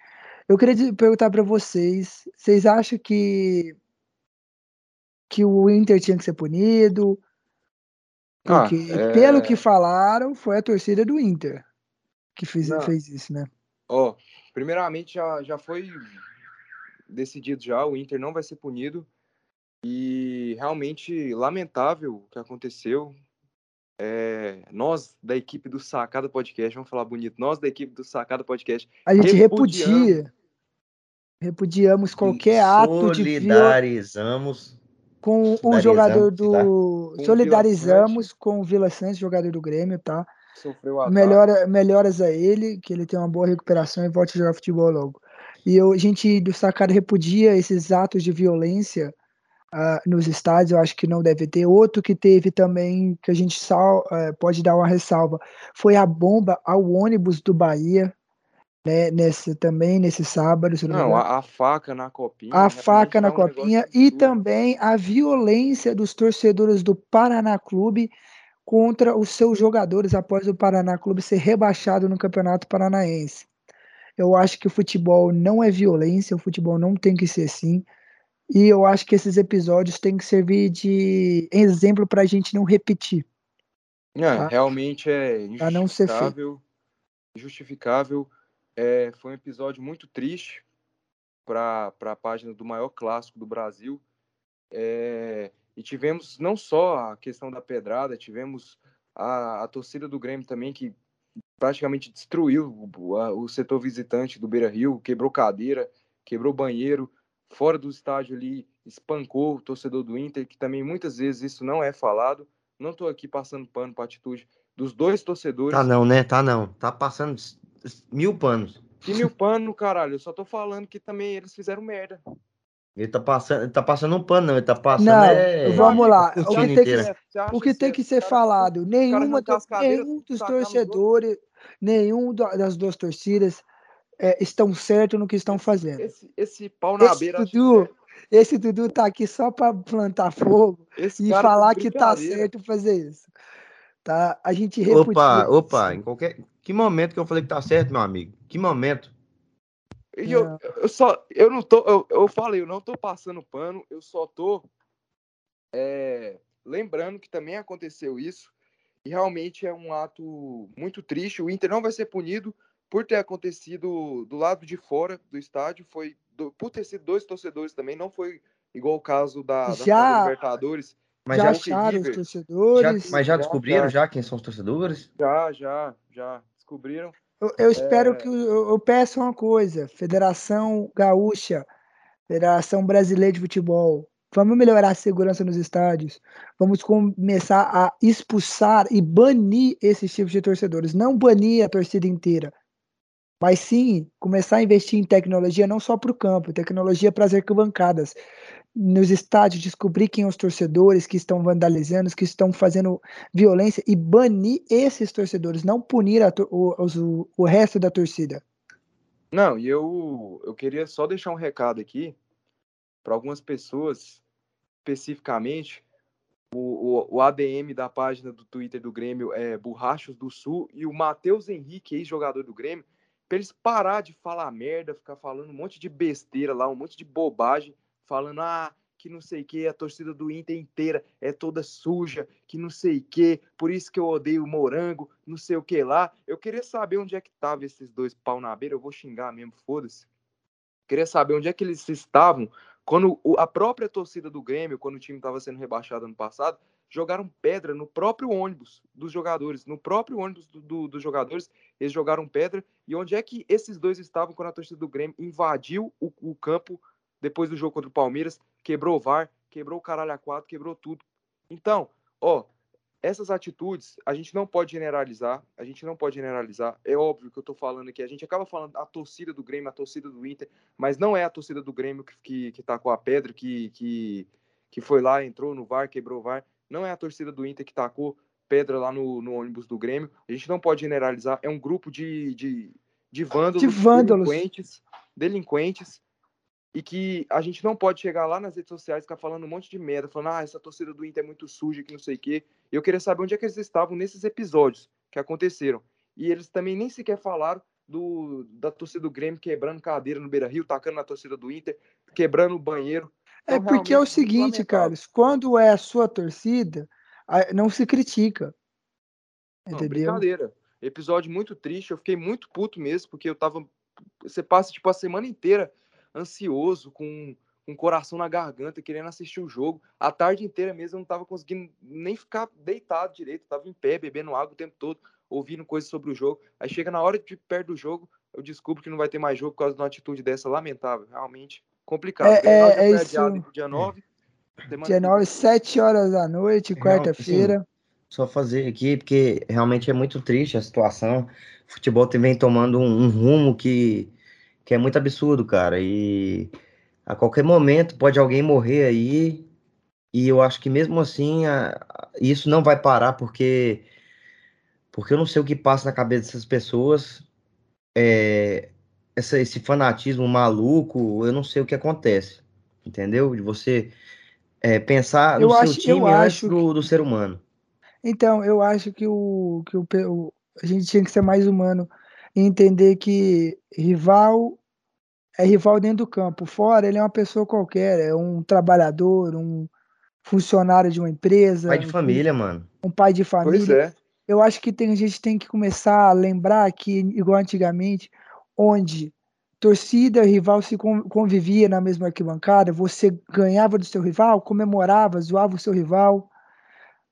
Eu queria perguntar para vocês, vocês acham que que o Inter tinha que ser punido? Ah, Porque, é- pelo que falaram, foi a torcida do Inter que fez, Não. fez isso, né? Ó, primeiramente já, já foi decidido já, o Inter não vai ser punido. E realmente lamentável o que aconteceu. É, nós da equipe do Sacada Podcast, vamos falar bonito, nós da equipe do Sacada Podcast, A gente Repudiamos. repudia. Repudiamos qualquer ato de viol... Solidarizamos. Com o jogador tá? do. Com o Solidarizamos com o Vila Santos, jogador do Grêmio, tá? sofreu. Melhora, melhoras a ele, que ele tenha uma boa recuperação e volte a jogar futebol logo. E eu, a gente do Sacada repudia esses atos de violência ah, nos estádios, eu acho que não deve ter. Outro que teve também, que a gente sal, eh, pode dar uma ressalva, foi a bomba ao ônibus do Bahia, né, nesse, também nesse sábado. não Não, a, a faca na copinha. a realmente faca na um copinha e absurdo. também a violência dos torcedores do Paraná Clube contra os seus jogadores após o Paraná Clube ser rebaixado no Campeonato Paranaense. Eu acho que o futebol não é violência, o futebol não tem que ser assim. E eu acho que esses episódios têm que servir de exemplo para a gente não repetir. É, tá? realmente é Pra não ser feito. injustificável. É, foi um episódio muito triste para a página do maior clássico do Brasil. É, e tivemos não só a questão da pedrada, tivemos a, a torcida do Grêmio também, que praticamente destruiu o, a- o setor visitante do Beira Rio, quebrou cadeira, quebrou banheiro. fora do estádio ali espancou o torcedor do Inter, que também muitas vezes isso não é falado. Não estou aqui passando pano para a atitude dos dois torcedores. Tá não, né? Tá não. Tá passando mil panos. Que mil pano, caralho. Eu só tô falando que também eles fizeram merda. Ele tá passando, ele tá passando um pano, não, ele tá passando. Não, é... vamos lá. O que tem que, o que, tem que ser falado? Nenhuma, cadeiras, nenhum dos nos torcedores, nenhum da- das duas torcidas é, estão certos no que estão fazendo. Esse, esse pau na Esse beira. Dudu, que esse Dudu tá aqui só para plantar fogo é- esse e tá falar de que tá certo fazer isso. Tá? A gente Opa, repudia opa, isso. em qualquer. Que momento que eu falei que tá certo, meu amigo? Que momento? E eu, eu só, eu não tô, eu, eu falei, eu não tô passando pano, eu só tô é, lembrando que também aconteceu isso e realmente é um ato muito triste. O Inter não vai ser punido por ter acontecido do lado de fora do estádio, foi do- por ter sido dois torcedores também, não foi igual o caso da, da Já- Libertadores. Mas já já, acharam os River, já- torcedores. mas já Já, descobriram já. já quem são os torcedores? Já, já, já descobriram. Eu, eu espero É. que eu, eu peço uma coisa, Federação Gaúcha, Federação Brasileira de Futebol, vamos melhorar a segurança nos estádios, vamos começar a expulsar e banir esses tipos de torcedores, não banir a torcida inteira, mas sim começar a investir em tecnologia não só para o campo, tecnologia para as arquibancadas, nos estádios descobrir quem são os torcedores que estão vandalizando, que estão fazendo violência e banir esses torcedores, não punir a o, o resto da torcida. Não, e eu, eu queria só deixar um recado aqui para algumas pessoas, especificamente, o, o, o ADM da página do Twitter do Grêmio é Borrachos do Sul e o Matheus Henrique, ex-jogador do Grêmio, para eles parar de falar merda, ficar falando um monte de besteira lá, um monte de bobagem, falando, ah, que não sei o que, a torcida do Inter inteira é toda suja, que não sei o que, por isso que eu odeio o Morango, não sei o que lá. Eu queria saber onde é que tava esses dois pau na beira, eu vou xingar mesmo, foda-se. Queria saber onde é que eles estavam quando a própria torcida do Grêmio, quando o time estava sendo rebaixado ano passado, jogaram pedra no próprio ônibus dos jogadores, no próprio ônibus do- do- dos jogadores, eles jogaram pedra. E onde é que esses dois estavam quando a torcida do Grêmio invadiu o, o campo depois do jogo contra o Palmeiras, quebrou o VAR, quebrou o caralho a quatro, quebrou tudo. Então, ó, essas atitudes a gente não pode generalizar, a gente não pode generalizar. É óbvio que eu tô falando aqui, a gente acaba falando a torcida do Grêmio, a torcida do Inter, mas não é a torcida do Grêmio que, que, que tacou a pedra, que, que, que foi lá, entrou no VAR, quebrou o VAR. Não é a torcida do Inter que tacou pedra lá no, no ônibus do Grêmio. A gente não pode generalizar. É um grupo de, de, de vândalos, De vândalos. delinquentes, delinquentes, e que a gente não pode chegar lá nas redes sociais e ficar falando um monte de merda, falando, ah, essa torcida do Inter é muito suja, que não sei o quê. Eu queria saber onde é que eles estavam nesses episódios que aconteceram. E eles também nem sequer falaram do, da torcida do Grêmio quebrando cadeira no Beira Rio, tacando na torcida do Inter, quebrando o banheiro. É Então, porque é o seguinte. Carlos, quando é a sua torcida, não se critica. Não, Entendeu? brincadeira. Episódio muito triste, eu fiquei muito puto mesmo, porque eu tava. Você passa, tipo, a semana inteira ansioso, com, com o coração na garganta, querendo assistir o jogo. A tarde inteira mesmo eu não tava conseguindo nem ficar deitado direito, eu tava em pé, bebendo água o tempo todo, ouvindo coisas sobre o jogo. Aí chega na hora de perto do jogo, eu descubro que não vai ter mais jogo por causa de uma atitude dessa lamentável. Realmente complicado. É- é- é foi isso. dia 9. semana Dia que 9, 7 horas da noite, Real- quarta-feira. Só fazer aqui, porque realmente é muito triste a situação. O futebol vem tomando um, um rumo que, que é muito absurdo, cara. E a qualquer momento pode alguém morrer aí. E eu acho que mesmo assim a- a- isso não vai parar, porque, porque eu não sei o que passa na cabeça dessas pessoas. É, essa, esse fanatismo maluco, eu não sei o que acontece. Entendeu? De você é, pensar no Eu seu acho- eu time antes do, do ser humano. Então, eu acho que, o, que o- a gente tinha que ser mais humano e entender que rival é rival dentro do campo. Fora, ele é uma pessoa qualquer, é um trabalhador, um funcionário de uma empresa, Pai de um, família, mano. um pai de Pois família. é. Eu acho que tem, a gente tem que começar a lembrar que, igual antigamente, onde torcida e rival se con- convivia na mesma arquibancada, você ganhava do seu rival, comemorava, zoava o seu rival,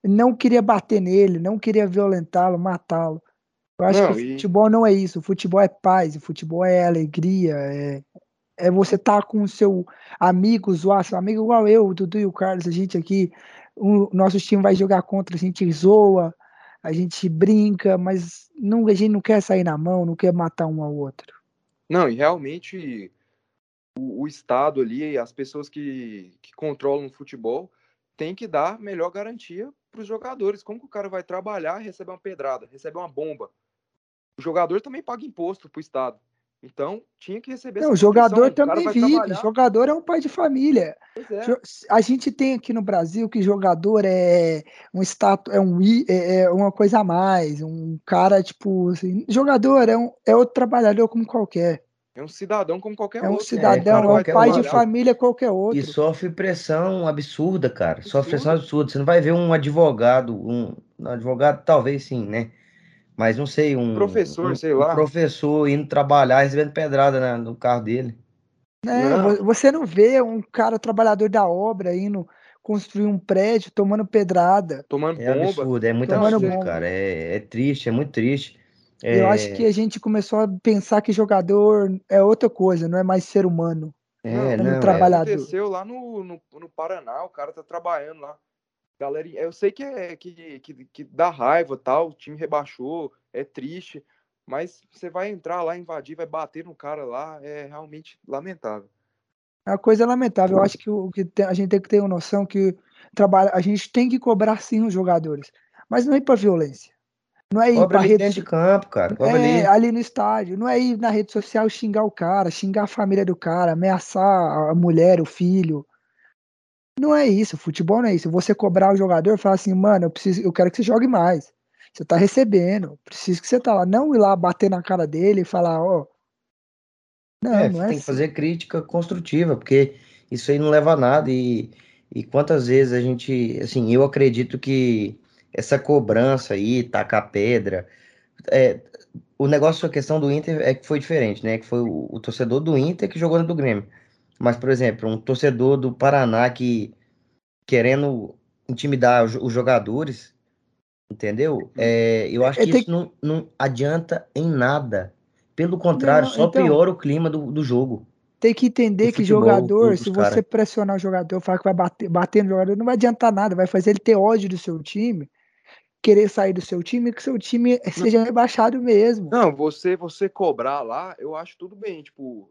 não queria bater nele, não queria violentá-lo, matá-lo. Eu acho Não, que e- futebol não é isso, o futebol é paz, o futebol é alegria, é, é você tá com o seu amigo, zoar seu amigo igual eu, o Dudu e o Carlos, a gente aqui, o nosso time vai jogar contra, a gente zoa, a gente brinca, mas não, a gente não quer sair na mão, não quer matar um ao outro. Não, e realmente o, o Estado ali, as pessoas que, que controlam o futebol, tem que dar melhor garantia para os jogadores. Como que o cara vai trabalhar receber uma pedrada, receber uma bomba? O jogador também paga imposto para o Estado. Então, tinha que receber Não, o jogador também vive. Trabalhar. Jogador é um pai de família. É. A gente tem aqui no Brasil que jogador é um status, é um é, é uma coisa a mais, um cara tipo, assim, jogador é um é outro trabalhador como qualquer. É um cidadão como qualquer é outro. Um cidadão, é, um pai de família qualquer outro. E sofre pressão absurda, cara. Sofre pressão absurda. Você não vai ver um advogado, um, um advogado talvez sim, né? Mas não sei, um professor, um, sei lá. Um professor indo trabalhar, recebendo pedrada na, no carro dele. É, não. você não vê um cara trabalhador da obra indo construir um prédio tomando pedrada. Tomando é bomba. absurdo, é muito tomando absurdo, bomba. cara. É, é triste, é muito triste. É... Eu acho que a gente começou a pensar que jogador é outra coisa, não é mais ser humano. É, não, não, é trabalhador. aconteceu lá no, no, no Paraná, o cara tá trabalhando lá galera, eu sei que é que, que, que dá raiva, tal, o time rebaixou, é triste, mas você vai entrar lá, invadir, vai bater no cara lá, é realmente lamentável. É uma coisa lamentável. Eu acho que o que a gente tem que ter uma noção que trabalha, a gente tem que cobrar sim os jogadores, mas não é para violência. Não é ir para rede dentro de campo, cara. é, ali. ali. no estádio. Não é ir na rede social xingar o cara, xingar a família do cara, ameaçar a mulher, o filho. Não é isso, futebol não é isso. Você cobrar o jogador e falar assim, mano, eu preciso, eu quero que você jogue mais. Você tá recebendo, preciso que você tá lá. Não ir lá bater na cara dele e falar, ó. Oh. Não, é, não é tem assim. que fazer crítica construtiva, porque isso aí não leva a nada. E, e quantas vezes a gente, assim, eu acredito que essa cobrança aí, tacar pedra, é, o negócio, a questão do Inter é que foi diferente, né? Que foi o, o torcedor do Inter que jogou no do Grêmio. Mas, por exemplo, um torcedor do Paraná que querendo intimidar os jogadores, entendeu? Hum. É, eu acho é, que isso não, não adianta em nada. Pelo contrário, não, só então, piora o clima do, do jogo. Tem que entender que futebol, jogador, se cara. você pressionar o jogador, falar que vai bater, bater no jogador, não vai adiantar nada, vai fazer ele ter ódio do seu time, querer sair do seu time, que seu time seja rebaixado mesmo. Não, você você cobrar lá, eu acho tudo bem, tipo,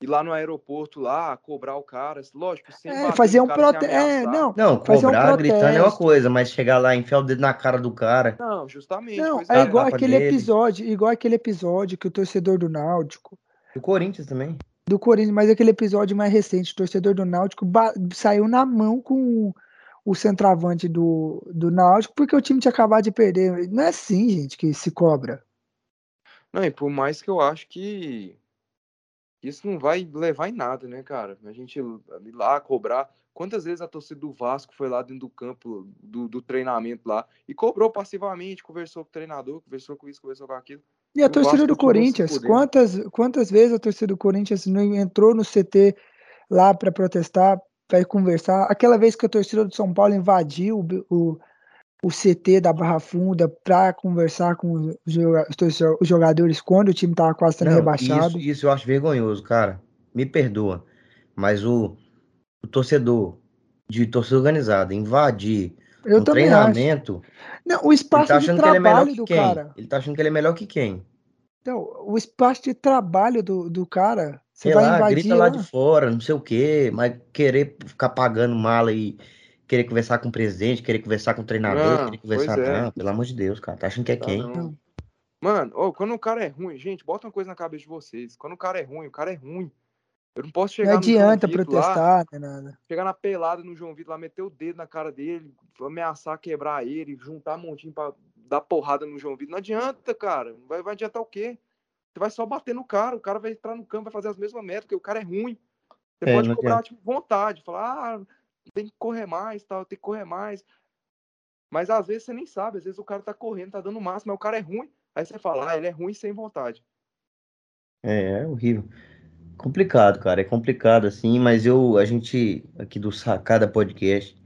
ir lá no aeroporto lá, cobrar o cara, lógico, sem é, fazer um protesto. É, não, não, cobrar um gritando é uma coisa, mas chegar lá e enfiar o dedo na cara do cara. Não, justamente. Não, é igual aquele dele. episódio, igual aquele episódio que o torcedor do Náutico. Do Corinthians também. Do Corinthians, mas aquele episódio mais recente, o torcedor do Náutico saiu na mão com o centroavante do, do Náutico, porque o time tinha acabado de perder. Não é assim, gente, que se cobra. Não, e por mais que eu acho que isso não vai levar em nada, né, cara? A gente ir lá cobrar. Quantas vezes a torcida do Vasco foi lá dentro do campo do, do treinamento lá e cobrou passivamente, conversou com o treinador, conversou com isso, conversou com aquilo. E a torcida do Corinthians, quantas, quantas vezes a torcida do Corinthians não entrou no CT lá para protestar, para conversar? Aquela vez que a torcida do São Paulo invadiu o, o CT da Barra Funda para conversar com os jogadores quando o time estava quase sendo Não, rebaixado. Isso, isso eu acho vergonhoso, cara. Me perdoa. Mas o, o torcedor de torcida organizada invadir eu um treinamento. Acho. Não, o espaço tá de é trabalho é do quem? cara. Ele tá achando que ele é melhor que quem? Então, o espaço de trabalho do, do cara. Você Sei vai lá, invadir. Grita lá, lá de fora, não sei o quê, mas querer ficar pagando mala e querer conversar com o presidente, querer conversar com o treinador, querer conversar. É. Não, pelo amor de Deus, cara. Tá achando que é tá quem? Não. Mano, oh, quando o cara é ruim, gente, bota uma coisa na cabeça de vocês. Quando o cara é ruim, o cara é ruim. Eu não posso chegar Não adianta protestar, lá, nada. Chegar na pelada no João Vitor lá, meter o dedo na cara dele, ameaçar quebrar ele, juntar um montinho pra dar porrada no João Vitor. Não adianta, cara. Vai, vai adiantar o quê? Você vai só bater no cara, o cara vai entrar no campo, vai fazer as mesmas metas, porque o cara é ruim. Você é, pode cobrar, tipo, vontade, falar, ah, tem que correr mais, tal, tem que correr mais. Mas às vezes você nem sabe, às vezes o cara tá correndo, tá dando o máximo, mas o cara é ruim. Aí você fala, ah, ele é ruim sem vontade. É, é horrível. Complicado, cara, é complicado assim, mas eu, a gente aqui do Sacada Podcast,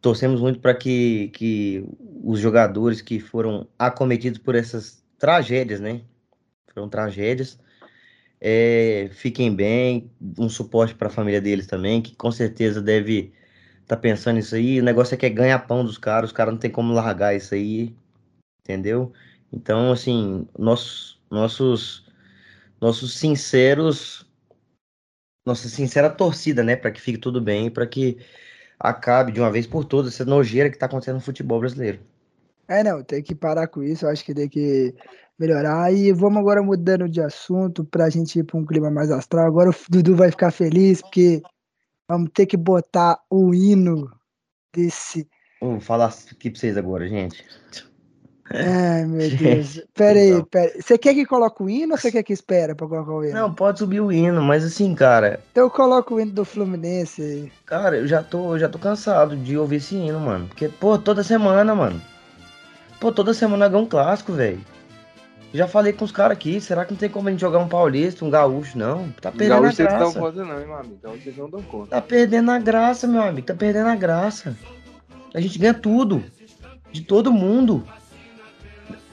torcemos muito para que, que os jogadores que foram acometidos por essas tragédias, né? Foram tragédias, é, fiquem bem, um suporte para a família deles também, que com certeza deve estar tá pensando nisso aí. O negócio é que é ganhar pão dos caras, os caras não tem como largar isso aí, entendeu? Então, assim, nossos, nossos, nossos sinceros, nossa sincera torcida, né, para que fique tudo bem, para que acabe de uma vez por todas essa nojeira que está acontecendo no futebol brasileiro. É, não, tem que parar com isso, eu acho que tem que melhorar. E vamos agora mudando de assunto para a gente ir para um clima mais astral. Agora o Dudu vai ficar feliz porque vamos ter que botar o hino desse. Vou falar aqui para vocês agora, gente. Ai, meu Deus. Pera aí, pera aí. Você quer que coloque o hino ou você quer que espera pra colocar o hino? Não, pode subir o hino, mas assim, cara. Então eu coloco o hino do Fluminense. Cara, eu já tô, eu já tô cansado de ouvir esse hino, mano. Porque, pô, toda semana, mano. Pô, toda semana ganha um clássico, velho. Já falei com os caras aqui, será que não tem como a gente jogar um paulista, um gaúcho, não? Tá perdendo gaúcho a graça. Vocês não conta não, hein, meu amigo? Então vocês não dão conta. Tá perdendo a graça, meu amigo, tá perdendo a graça. A gente ganha tudo. De todo mundo.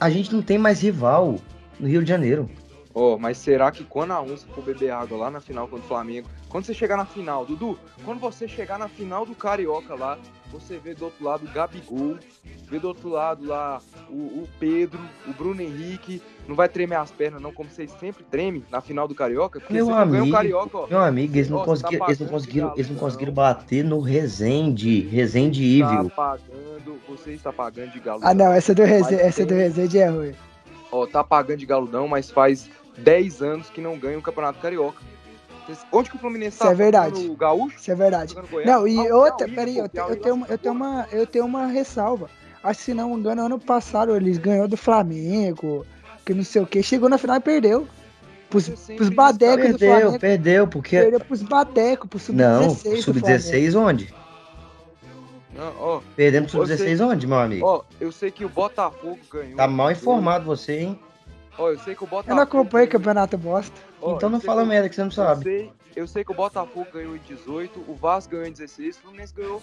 A gente não tem mais rival no Rio de Janeiro. Oh, mas será que quando a Onça for beber água lá na final contra o Flamengo, quando você chegar na final, Dudu, quando você chegar na final do Carioca lá, você vê do outro lado o Gabigol, vê do outro lado lá o, o, Pedro, o Bruno Henrique, não vai tremer as pernas não, como vocês sempre tremem na final do Carioca, porque meu amigo, Carioca, ó, meu amigo, eles não, ó, conseguiram, tá eles não conseguiram, eles não conseguiram bater no Rezende, Rezende Evil. Tá pagando, você está pagando de galo. Ah, não, essa do Rezende, essa do Rezende é ruim. Ó, tá pagando de galudão, mas faz 10 anos que não ganha o Campeonato Carioca. Onde que o Fluminense Isso tá? é verdade. No Gaúcho? Isso é verdade. Não, e ah, outra, peraí, eu, eu, tenho uma, eu, tenho uma, eu tenho uma ressalva. Acho que se não me engano, ano passado eles ganhou do Flamengo, que não sei o que, chegou na final e perdeu. Pros, pros badecos perdeu, do Flamengo. Perdeu, porque. Perdeu pros badecos, pro Sub-16. Não, Sub-16 onde? Não, ó, Perdemos pro Sub-16 onde, meu amigo? Ó, eu sei que o Botafogo ganhou. Tá mal informado você, hein? Ó, eu sei que o Botafogo. Eu não acompanho o campeonato bosta. Ó, então não fala que... merda que você não sabe. Eu sei, eu sei que o Botafogo ganhou em 18, o Vasco ganhou em 16, o Fluminense ganhou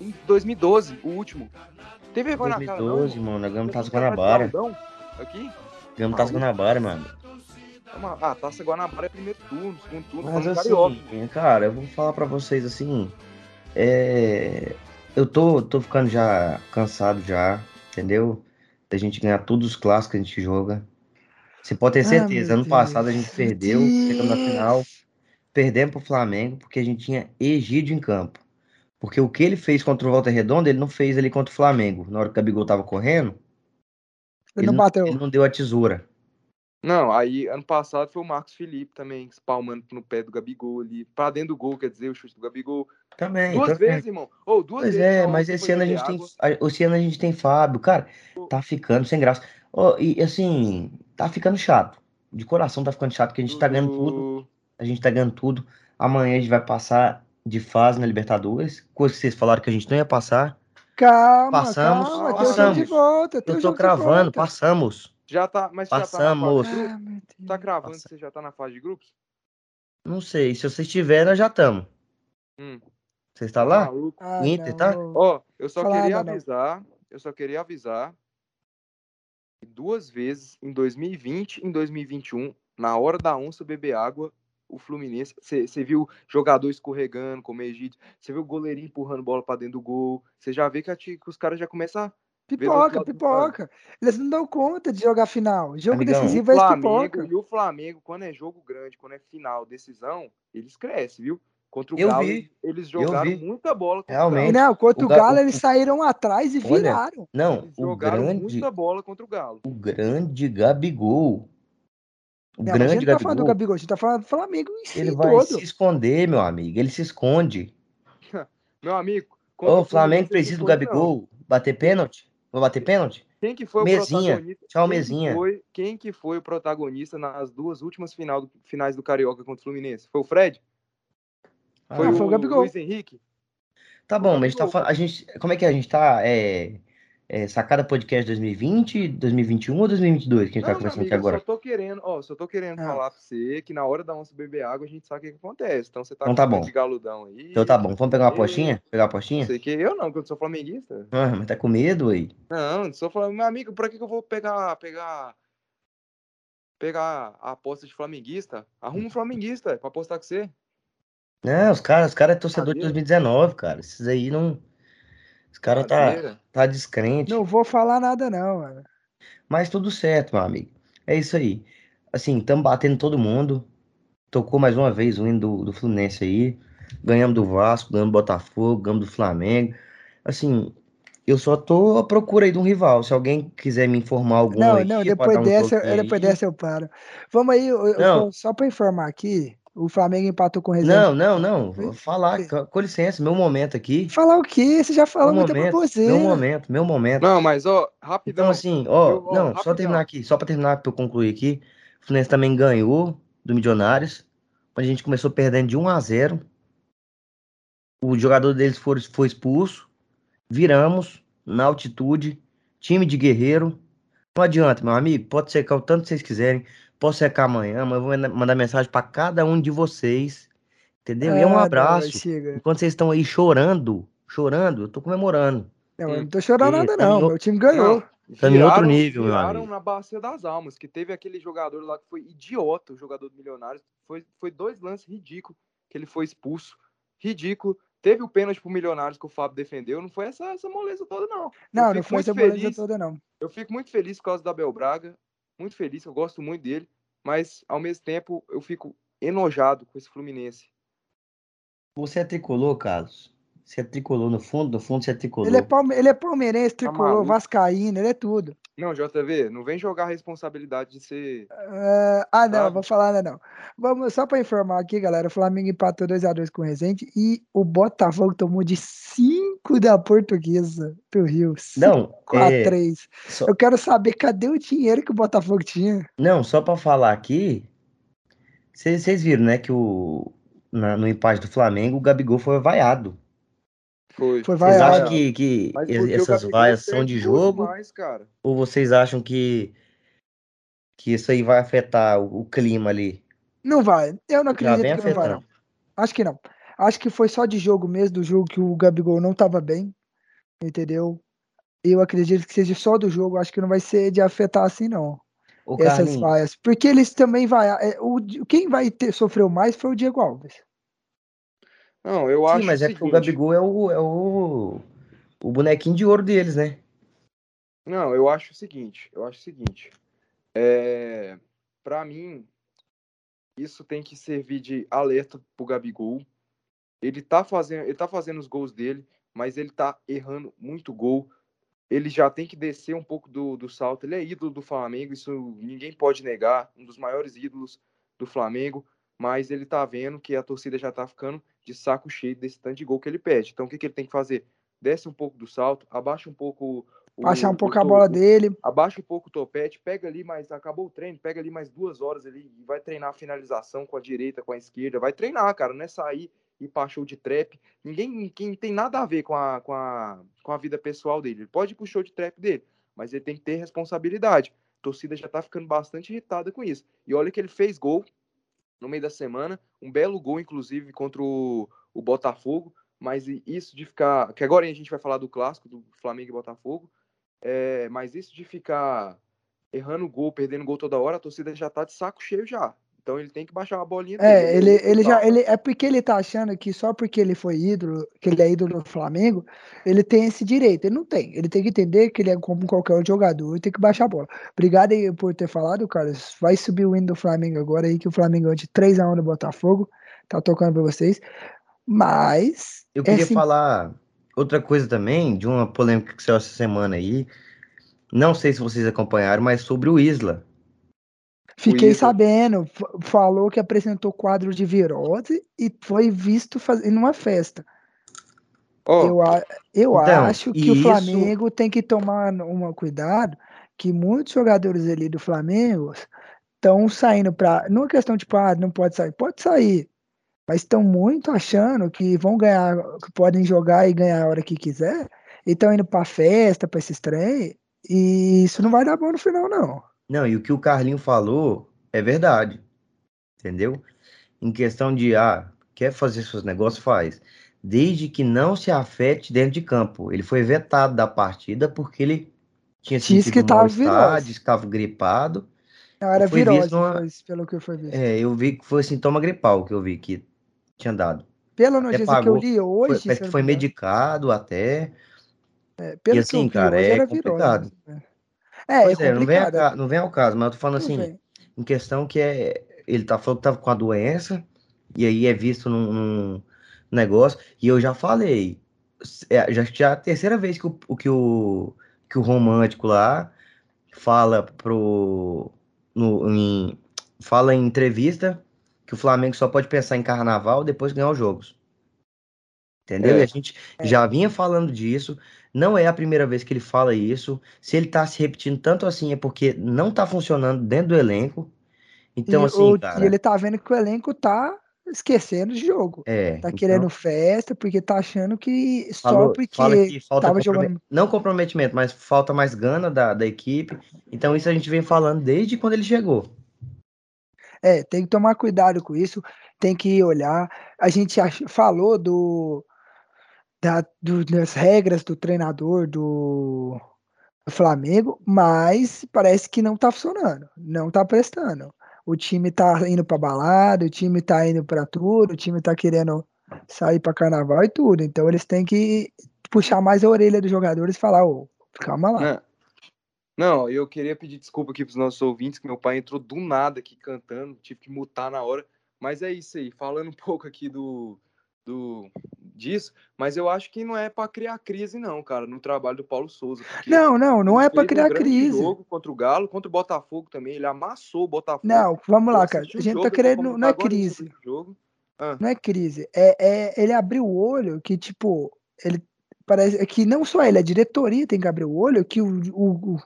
em 2012, o último. Teve vergonha 2012, na cara, 2012, mano, nós ganhamos Taça Guanabara. Aqui? Ganhamos Taça Guanabara, mano. Ah, Taça Guanabara é primeiro turno, segundo turno, Mas assim, cara, eu vou falar pra vocês assim, é... Eu tô, tô ficando já cansado já, entendeu? Da gente ganhar todos os clássicos que a gente joga. Você pode ter ah, certeza, ah, ano Deus. passado a gente perdeu, chegamos na final, perdemos pro Flamengo, porque a gente tinha Egídio em campo. Porque o que ele fez contra o Volta Redonda, ele não fez ali contra o Flamengo. Na hora que o Gabigol tava correndo, ele, ele não bateu. Ele não deu a tesoura. Não, aí ano passado foi o Marcos Felipe também, espalmando no pé do Gabigol ali, pra dentro do gol, quer dizer, o chute do Gabigol. Também. Duas também. vezes, irmão. Oh, duas pois vezes, é, mas esse ano a gente água. tem. Esse ano a gente tem Fábio, cara, tá ficando sem graça. Oh, e assim, tá ficando chato. De coração tá ficando chato, porque a gente tá ganhando tudo. A gente tá ganhando tudo. Amanhã a gente vai passar de fase na Libertadores. Coisa que vocês falaram que a gente não ia passar. Calma, passamos, calma, passamos. De volta, Eu tô cravando, passamos. Já tá, mas passamos. já tá na fase ah, Tá cravando Passa. que você já tá na fase de grupos? Não sei, se vocês estiverem, nós já estamos. Hum. Você está lá? Ah, Inter, tá? Ó, oh, eu só Fala queria avisar, não. eu só queria avisar duas vezes em 2020 e em 2021, na hora da onça beber água, o Fluminense, você viu jogador escorregando, como Egídio, você viu o goleirinho empurrando bola para dentro do gol, você já vê que, a, que os caras já começam a Pipoca, pipoca. Eles não dão conta de jogar final. Jogo Amigão, decisivo é pipoca. E o Flamengo, quando é jogo grande, quando é final, decisão, eles crescem, viu? Contra o eu Galo, vi. eles jogaram muita bola. Contra Realmente. O Galo. Não, contra o, o Galo, eles saíram atrás e Olha, viraram. Não, eles o jogaram grande, muita bola contra o Galo. O grande Gabigol. O não, grande a gente não tá falando do Gabigol, a gente tá falando do Flamengo em si Ele vai todo. se esconder, meu amigo. Ele se esconde. meu amigo. Ô, o Flamengo precisa do Gabigol. Não. Bater pênalti? Vou bater pênalti? Quem que foi mesinha. o protagonista? Tchau, quem mesinha. Que foi, quem que foi o protagonista nas duas últimas final do, finais do Carioca contra o Fluminense? Foi o Fred? Ah, foi, o, o Gabigol. Luiz Henrique? Tá bom, mas tá, a gente, como é que a gente tá? É, é, sacada podcast 2020, 2021 ou 2022 que a gente tá não, tá conversando amiga, aqui agora? Eu só tô querendo, ó, só tô querendo ah. falar pra você que na hora da onça beber água a gente sabe o que, que acontece. Então você tá então, tá bom. de galudão aí. Então tá bom, vamos pegar uma apostinha? Pegar uma apostinha? Sei que eu não, porque eu sou flamenguista. Ah, mas tá com medo aí? Não, sou flamenguista. Meu amigo, pra que, que eu vou pegar, pegar pegar a aposta de flamenguista, arruma um flamenguista pra apostar com você. Não, os caras os cara é torcedor de Brincadeira. 2019, cara. Esses aí não. Os caras tá, tá descrente. Não vou falar nada, não, mano. Mas tudo certo, meu amigo. É isso aí. Assim, estamos batendo todo mundo. Tocou mais uma vez o hino do, do Fluminense aí. Ganhamos do Vasco, ganhamos do Botafogo, ganhamos do Flamengo. Assim, eu só tô à procura aí de um rival. Se alguém quiser me informar algum Não, aí, não, depois dar um dessa, toque depois dessa eu paro. Vamos aí, eu- eu- só pra informar aqui, o Flamengo empatou com o Resende. Não, não, não. Vou falar, com licença, meu momento aqui. Falar o quê? Você já falou muito pra você. meu momento, meu momento. Não, mas ó, rapidão. Então, assim, ó, Eu- ó, não, só rapidão. terminar aqui, só pra terminar, pra eu concluir aqui. O Fluminense também ganhou do Milionários. A gente começou perdendo de 1 a 0. O jogador deles foi, foi expulso. Viramos na altitude. Time de guerreiro. Não adianta, meu amigo. Pode secar o tanto que vocês quiserem. Posso secar amanhã, mas eu vou manda- mandar mensagem pra cada um de vocês. Entendeu? E é um Ah, não, abraço. chega. Enquanto vocês estão aí chorando, chorando, eu tô comemorando. Não, eu não tô chorando E nada, tá não. Meu time ganhou. Tá em outro nível, meu amigo. na Bacia das Almas, que teve aquele jogador lá que foi idiota, o jogador do Milionários. Foi, foi dois lances ridículos que ele foi expulso. Ridículo. Teve o pênalti pro Milionários que o Fábio defendeu. Não foi essa, essa moleza toda, não. Não, não foi essa feliz. toda, não. Eu fico muito feliz por causa da Abel Braga. Muito feliz, eu gosto muito dele. Mas, ao mesmo tempo, eu fico enojado com esse Fluminense. Você é tricolor, Carlos? Você é tricolor no fundo? No fundo você é tricolor. Ele é, palme... ele é palmeirense, tricolor, maluco? vascaíno, ele é tudo. Não, JV, não vem jogar a responsabilidade de ser. Ah, ah, não, Sabe? vou falar nada não. Vamos só para informar aqui, galera. O Flamengo empatou 2x2 com o Resende e o Botafogo tomou de 5 da Portuguesa do Rio. Não, é, 4x3. só, Eu quero saber cadê o dinheiro que o Botafogo tinha. não, só pra falar aqui, vocês viram, né, que o, na- no empate do Flamengo, o Gabigol foi vaiado. Foi. Foi Vocês vaiado. acham que, que essas vaias são de jogo? cara. Ou vocês acham que, que isso aí vai afetar o, o clima ali? Não vai. Eu não acredito que não vai, não. afetando. Acho que não. Acho que foi só de jogo mesmo, do jogo que o Gabigol não tava bem. Entendeu? Eu acredito que seja só do jogo. Acho que não vai ser de afetar assim, não. Ô, essas Carlinhos, vaias. Porque eles também vai. é, o, quem vai ter sofreu mais foi o Diego Alves. Não, eu acho sim, mas o é que o seguinte, Gabigol é o, é o, o bonequinho de ouro deles, né? Não, eu acho o seguinte, eu acho o seguinte. É, para mim, isso tem que servir de alerta pro Gabigol. Ele tá fazendo, ele tá fazendo os gols dele, mas ele tá errando muito gol. Ele já tem que descer um pouco do, do salto. Ele é ídolo do Flamengo, isso ninguém pode negar, um dos maiores ídolos do Flamengo, mas ele tá vendo que a torcida já tá ficando de saco cheio desse tanto de gol que ele pede. Então o que, que ele tem que fazer? Desce um pouco do salto, abaixa um pouco o, Baixar um o pouco a to- bola o- dele. abaixa um pouco o topete, pega ali mais, acabou o treino, pega ali mais duas horas ali e vai treinar a finalização com a direita, com a esquerda, vai treinar, cara, não é sair e show de trap. Ninguém quem tem nada a ver com a, com a, com a vida pessoal dele. Ele pode ir pro show de trap dele, mas ele tem que ter responsabilidade. A torcida já tá ficando bastante irritada com isso. E olha que ele fez gol no meio da semana, um belo gol, inclusive, contra o, o Botafogo, mas isso de ficar. Que agora a gente vai falar do clássico, do Flamengo e Botafogo. É, mas isso de ficar errando gol, perdendo gol toda hora, a torcida já tá de saco cheio já. Então ele tem que baixar a bolinha É, ele, dele. ele já. Calma. Ele, é porque ele tá achando que só porque ele foi ídolo, que ele é ídolo do Flamengo, ele tem esse direito. Ele não tem. Ele tem que entender que ele é como qualquer outro jogador, ele tem que baixar a bola. Obrigado aí por ter falado, Carlos. Vai subir o hino do Flamengo agora aí, que o Flamengo ganhou de 3x1 no Botafogo. Tá tocando pra vocês. Mas. Eu é queria assim, falar outra coisa também, de uma polêmica que saiu essa semana aí. Não sei se vocês acompanharam, mas sobre o Isla. Fiquei sabendo, falou que apresentou quadro de virose e foi visto fazendo uma festa. Ó, Eu, a- eu Então, acho que o isso- Flamengo tem que tomar um cuidado, que muitos jogadores ali do Flamengo estão saindo para. Não é questão de, ah, não pode sair, pode sair, mas estão muito achando que vão ganhar, que podem jogar e ganhar a hora que quiser, e estão indo para festa, para esses trem, e isso não vai dar bom no final, não. Não, e o que o Carlinho falou é verdade. Entendeu? Em questão de, ah, quer fazer seus negócios, faz. Desde que não se afete dentro de campo. Ele foi vetado da partida porque ele tinha sentido que mal-estar, virose. disse que estava gripado. Não, era Foi virose, numa- foi, pelo que foi visto. É, eu vi que foi sintoma gripal que eu vi que tinha dado. Pela notícia que eu pagou. li Foi, hoje, parece se eu que foi medicado até. é, pelo e que eu assim, vi cara, hoje, é era virose. complicado. né? É, Pois é é, não vem, a, ca- não vem ao caso, mas eu tô falando Não assim, vem. em questão que é. Ele tá falando que tava com a doença, e aí é visto num, num negócio, e eu já falei, é, já, já é a terceira vez que o, que o, que o romântico lá fala pro. No, em, fala em entrevista que o Flamengo só pode pensar em carnaval depois de ganhar os jogos. Entendeu? É. E a gente já vinha falando disso. Não é a primeira vez que ele fala isso. Se ele tá se repetindo tanto assim, é porque não tá funcionando dentro do elenco. Então, e, assim, o- cara. e ele tá vendo que o elenco tá esquecendo de jogo. É, Tá então, querendo festa porque tá achando que só falou- porque fala que falta tava comprome- jogando. não comprometimento, mas falta mais gana da, da equipe. Então, isso a gente vem falando desde quando ele chegou. É, tem que tomar cuidado com isso, tem que olhar. A gente ach- falou do, da- do- das regras do treinador do, do Flamengo, mas parece que não tá funcionando, não tá prestando. O time tá indo pra balada, o time tá indo pra tudo, o time tá querendo sair pra carnaval e tudo. Então eles têm que puxar mais a orelha dos jogadores e falar, ô, calma lá. Não, eu queria pedir desculpa aqui pros nossos ouvintes, que meu pai entrou do nada aqui cantando, tive que mutar na hora. Mas é isso aí, falando um pouco aqui do, do disso, mas eu acho que não é pra criar crise, não, cara, no trabalho do Paulo Souza. Não, não, não é um criar grande crise. jogo contra o Galo, contra o Botafogo também, ele amassou o Botafogo. Não, vamos lá, cara. A gente jogo, tá eu tô querendo, não é crise. Jogo. Ah, Não é crise. É, é, ele abriu o olho que, tipo, ele parece que não só ele, a diretoria tem que abrir o olho que o, o,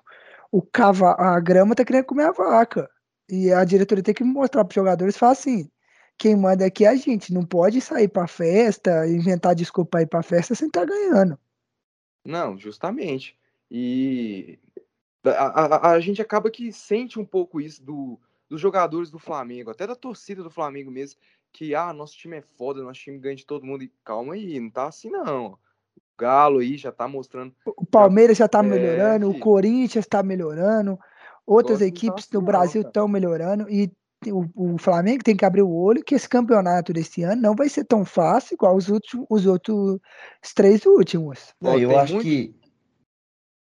o, cava, a grama tá querendo comer a vaca. E a diretoria tem que mostrar para os jogadores e falar assim: quem manda aqui é a gente, não pode sair pra festa, inventar desculpa ir pra festa sem estar ganhando. Não, justamente. E a, a, a gente acaba que sente um pouco isso do, dos jogadores do Flamengo, até da torcida do Flamengo mesmo, que ah, nosso time é foda, nosso time ganha de todo mundo. E calma aí, não tá assim não. O Galo aí já tá mostrando. O Palmeiras já tá É, melhorando, o. Corinthians tá melhorando, outras tá equipes assim no não, Brasil estão melhorando e o, o Flamengo tem que abrir o olho que esse campeonato desse ano não vai ser tão fácil igual os últimos, os outros os três últimos. Não, eu tem acho muito- que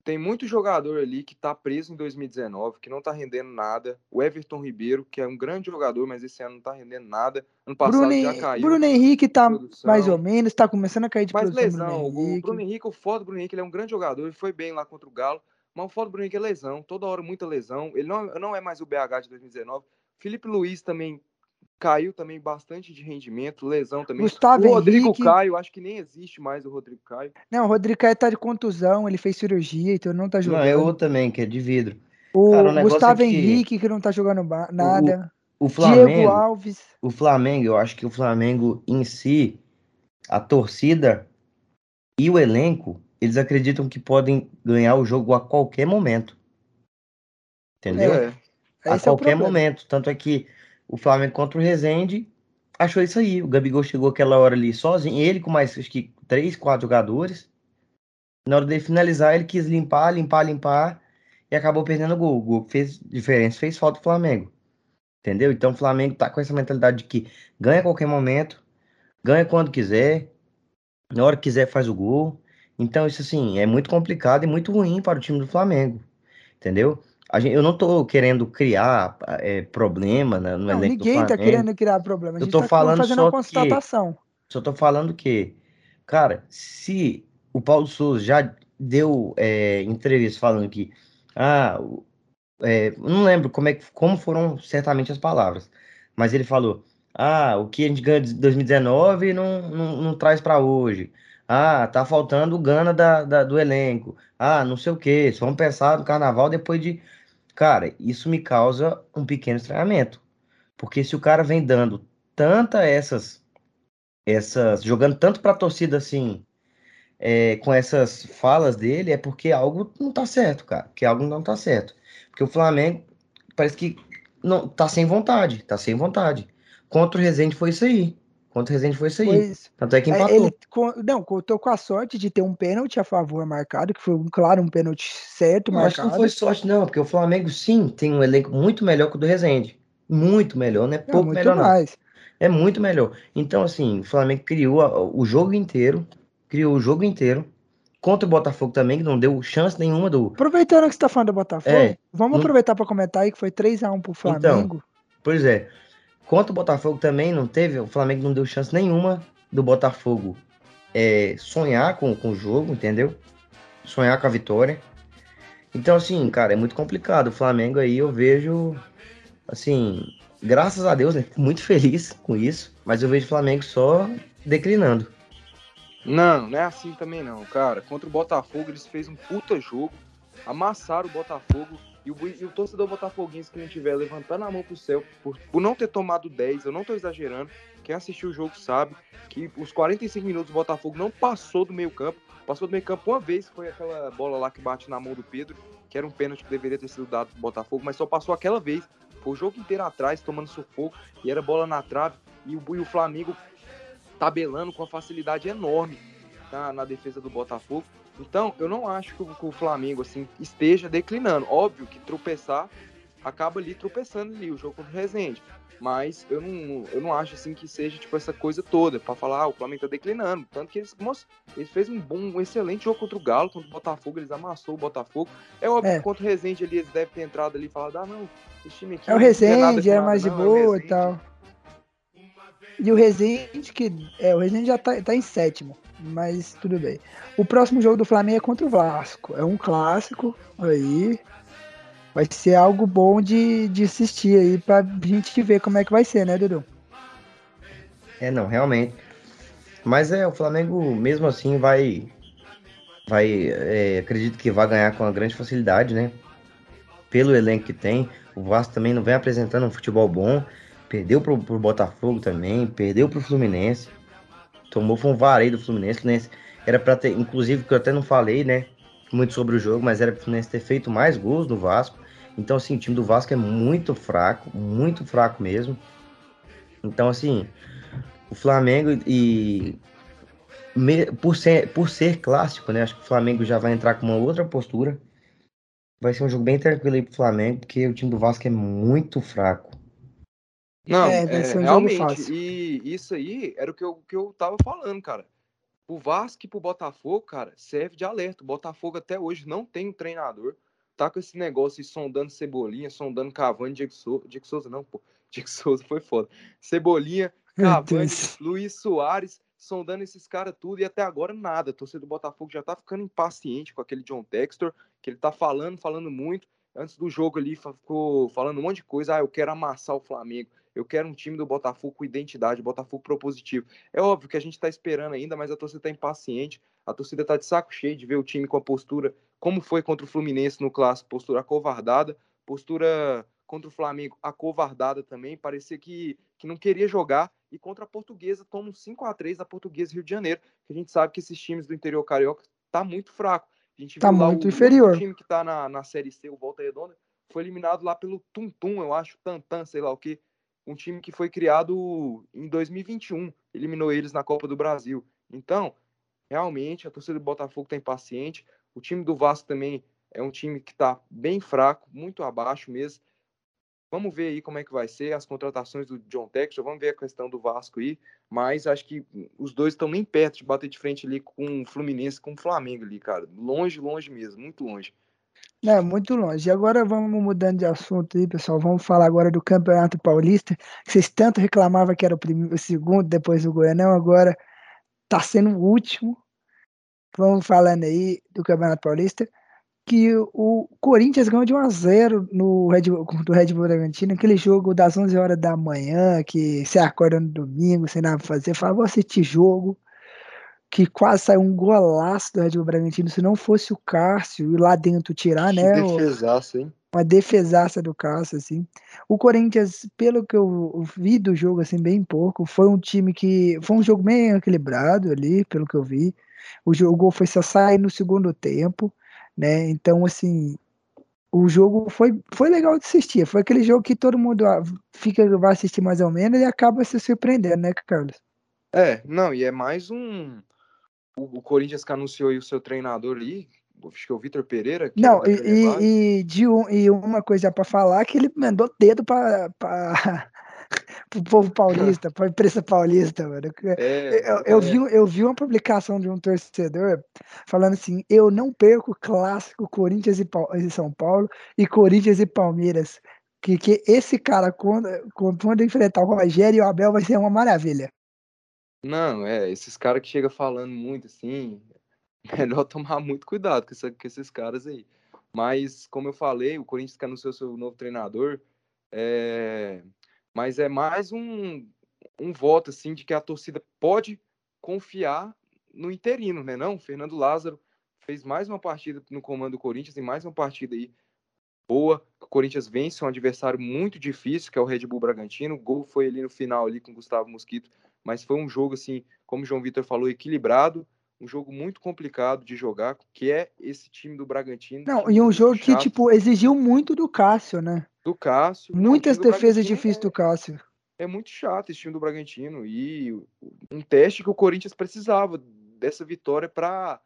Tem muito jogador ali que tá preso em 2019, que não tá rendendo nada. O Everton Ribeiro, que é um grande jogador, mas esse ano não tá rendendo nada. Ano passado Bruno, já caiu. Bruno Henrique tá produção. mais ou menos, tá começando a cair de Mas produção lesão, Bruno o Henrique. Bruno Henrique, o foda do Bruno Henrique, ele é um grande jogador, ele foi bem lá contra o Galo, mas o foda do Bruno Henrique é lesão, toda hora muita lesão, ele não, não é mais o BH de 2019. Felipe Luiz também caiu também bastante de rendimento, lesão também. Gustavo o Rodrigo Henrique. Caio, acho que nem existe mais o Rodrigo Caio. Não, o Rodrigo Caio tá de contusão, ele fez cirurgia, então não tá não, jogando. é outro também, que é de vidro. o Cara, o Gustavo é que Henrique, que não tá jogando nada. O Diego Flamengo, Alves. o Flamengo, eu acho que o Flamengo em si, a torcida e o elenco, eles acreditam que podem ganhar o jogo a qualquer momento. Entendeu? É, a Esse é qualquer problema. momento. Tanto é que o Flamengo contra o Rezende achou isso aí. O Gabigol chegou aquela hora ali sozinho, ele com mais acho que três, quatro jogadores. Na hora de finalizar, ele quis limpar, limpar, limpar e acabou perdendo o gol. O gol fez diferença, fez falta o Flamengo. Entendeu? Então o Flamengo tá com essa mentalidade de que ganha a qualquer momento, ganha quando quiser, na hora que quiser faz o gol. Então isso assim é muito complicado e muito ruim para o time do Flamengo. Entendeu? Gente, eu não tô querendo criar é, problema né, no Não, elenco ninguém tá Flamengo. querendo criar problema. A Eu gente tô tá falando fazendo só uma que- constatação. Só tô falando que, cara, se o Paulo Souza já deu é, entrevista falando que, ah, é, eu não lembro como, é, que- como foram certamente as palavras, mas ele falou, ah, o que a gente ganha de 2019 não, não, não traz pra hoje. Ah, tá faltando o Gana da, da- do elenco. Ah, não sei o quê. Só vamos pensar no carnaval depois de. Cara, isso me causa um pequeno estranhamento. Porque se o cara vem dando tanta essas essas jogando tanto para a torcida assim, é, com essas falas dele, é porque algo não tá certo, cara. Que algo não tá certo. Porque o Flamengo parece que não tá sem vontade, tá sem vontade. Contra o Rezende foi isso aí. Contra o Resende foi isso aí. Isso. Tanto é que É, empatou. Ele não, contou com a sorte de ter um pênalti a favor marcado, que foi, claro, um pênalti certo Não, acho que não marcado. foi sorte, não, porque o Flamengo sim tem um elenco muito melhor que o do Resende. Muito melhor, não é Não, pouco muito melhor, não. mais. É muito melhor. Então, assim, o Flamengo criou o jogo inteiro, criou o jogo inteiro. Contra o Botafogo também, que não deu chance nenhuma do. Aproveitando que você tá falando do Botafogo, É, vamos não- aproveitar para comentar aí que foi 3x1 pro Flamengo. Pois é. Contra o Botafogo também não teve. O Flamengo não deu chance nenhuma do Botafogo é, sonhar com, com o jogo, entendeu? Sonhar com a vitória. Então, assim, cara, é muito complicado. O Flamengo aí eu vejo, assim, graças a Deus, né? Muito feliz com isso. Mas eu vejo o Flamengo só declinando. Não, não é assim também não, cara. Contra o Botafogo, eles fez um puta jogo, amassaram o Botafogo e o, e o torcedor botafoguense que não tiver levantando a mão pro céu por, por não ter tomado 10, eu não tô exagerando. Quem assistiu o jogo sabe que os 45 minutos o Botafogo não passou do meio campo. Passou do meio campo uma vez, foi aquela bola lá que bate na mão do Pedro, que era um pênalti que deveria ter sido dado pro Botafogo, mas só passou aquela vez. Foi o jogo inteiro atrás, tomando sufoco, e era bola na trave, e o, e o Flamengo tabelando com uma facilidade enorme na, na defesa do Botafogo. Então, eu não acho que o, que o Flamengo assim esteja declinando. Óbvio que tropeçar acaba ali tropeçando ali o jogo contra o Resende. Mas eu não, eu não acho assim que seja tipo essa coisa toda para falar ah, o Flamengo tá declinando. Tanto que eles, moço, eles fez um bom, um excelente jogo contra o Galo, contra o Botafogo, eles amassou o Botafogo. É óbvio É. que contra o Resende ali eles devem ter entrado ali e falado: "Ah, não, esse time aqui É o Resende, é mais de não, é boa e Resende." tal. E o Resende, que. É, o Resende já tá, tá em sétimo. Mas tudo bem. O próximo jogo do Flamengo é contra o Vasco. É um clássico aí. Vai ser algo bom de, de assistir aí pra gente ver como é que vai ser, né, Dudu? É, não, realmente. Mas é, o Flamengo mesmo assim vai. Vai. é, acredito que vai ganhar com uma grande facilidade, né? Pelo elenco que tem. O Vasco também não vem apresentando um futebol bom. Perdeu pro, pro Botafogo também. Perdeu pro Fluminense. Tomou foi um vareio do Fluminense. Fluminense era pra ter. Inclusive, que eu até não falei, né? Muito sobre o jogo, mas era pro Fluminense ter feito mais gols do Vasco. Então, assim, o time do Vasco é muito fraco. Muito fraco mesmo. Então, assim, o Flamengo e por ser, por ser clássico, né? Acho que o Flamengo já vai entrar com uma outra postura. Vai ser um jogo bem tranquilo aí pro Flamengo, porque o time do Vasco é muito fraco. Não, É, é, um realmente. E isso aí era o que eu, que eu tava falando, cara. O Vasco e pro Botafogo, cara, serve de alerta. O Botafogo até hoje não tem um treinador. Tá com esse negócio de sondando Cebolinha, sondando Cavani, Diego Souza. Diego Souza não, pô. Diego Souza foi foda. Cebolinha, Cavani. Luiz Soares, sondando esses caras tudo e até agora nada. A torcida do Botafogo já tá ficando impaciente com aquele John Textor, que ele tá falando, falando muito. Antes do jogo ali, ficou falando um monte de coisa. Ah, eu quero amassar o Flamengo. Eu quero um time do Botafogo com identidade, Botafogo propositivo. É óbvio que a gente tá esperando ainda, mas a torcida tá impaciente. A torcida tá de saco cheio de ver o time com a postura, como foi contra o Fluminense no clássico, postura acovardada, postura contra o Flamengo acovardada também, parecia que, que não queria jogar. E contra a Portuguesa, toma um 5 a 3 da Portuguesa Rio de Janeiro, que a gente sabe que esses times do interior carioca tá muito fraco. A gente Tá viu lá muito o, inferior. O time que tá na, na Série C, o Volta Redonda, foi eliminado lá pelo Tum Tum, eu acho, Tantan, sei lá o que. Um time que foi criado em 2021, eliminou eles na Copa do Brasil. Então, realmente, a torcida do Botafogo tá impaciente. O time do Vasco também é um time que tá bem fraco, muito abaixo mesmo. Vamos ver aí como é que vai ser as contratações do John Textor, vamos ver a questão do Vasco aí, mas acho que os dois estão nem perto de bater de frente ali com o Fluminense, com o Flamengo ali, cara. Longe, longe mesmo, muito longe. É, muito longe. E agora vamos mudando de assunto aí, pessoal. Vamos falar agora do Campeonato Paulista. Vocês tanto reclamavam que era o, primeiro, o segundo, depois do Goianão, agora tá sendo o último. Vamos falando aí do Campeonato Paulista. Que o Corinthians ganhou de 1 a 0 no Red Bull, do Red Bull Bragantino, aquele jogo das 11 horas da manhã, que você acorda no domingo, sem nada pra fazer, fala, vou assistir jogo, que quase saiu um golaço do Red Bull Bragantino, se não fosse o Cássio ir lá dentro tirar, que né? defesaço, hein? uma defesaça do Cássio, assim. O Corinthians, pelo que eu vi do jogo, assim, bem pouco, foi um time que. Foi um jogo bem equilibrado ali, pelo que eu vi. O jogo foi só sair no segundo tempo, né? Então, assim. O jogo foi, foi legal de assistir. Foi aquele jogo que todo mundo ah, fica, vai assistir mais ou menos e acaba se surpreendendo, né, Carlos? É, não, e é mais um. O, o Corinthians que anunciou aí o seu treinador ali, acho que é o Vitor Pereira. Não, é e, e, de um, e uma coisa pra falar que ele mandou dedo pra, pro povo paulista, pra imprensa paulista, mano. É, Eu, eu é. vi, eu vi uma publicação de um torcedor falando assim: eu não perco o clássico Corinthians e, e São Paulo e Corinthians e Palmeiras. Que, que esse cara, quando, quando enfrentar o Rogério e o Abel, vai ser uma maravilha. Não, é, esses caras que chegam falando muito assim, melhor tomar muito cuidado com, essa- com esses caras aí. Mas, como eu falei, o Corinthians que anunciou seu novo treinador, é... mas é mais um, um voto, assim, de que a torcida pode confiar no interino, né não? Fernando Lázaro fez mais uma partida no comando do Corinthians, tem mais uma partida aí boa, o Corinthians vence um adversário muito difícil, que é o Red Bull Bragantino, o gol foi ali no final, ali com o Gustavo Mosquito, mas foi um jogo, assim, como o João Vitor falou, equilibrado, um jogo muito complicado de jogar, que é esse time do Bragantino. Não, e um jogo que, chato, tipo, exigiu muito do Cássio, né? do Cássio. Muitas defesas difíceis do Cássio. É, é muito chato esse time do Bragantino, e um teste que o Corinthians precisava dessa vitória para,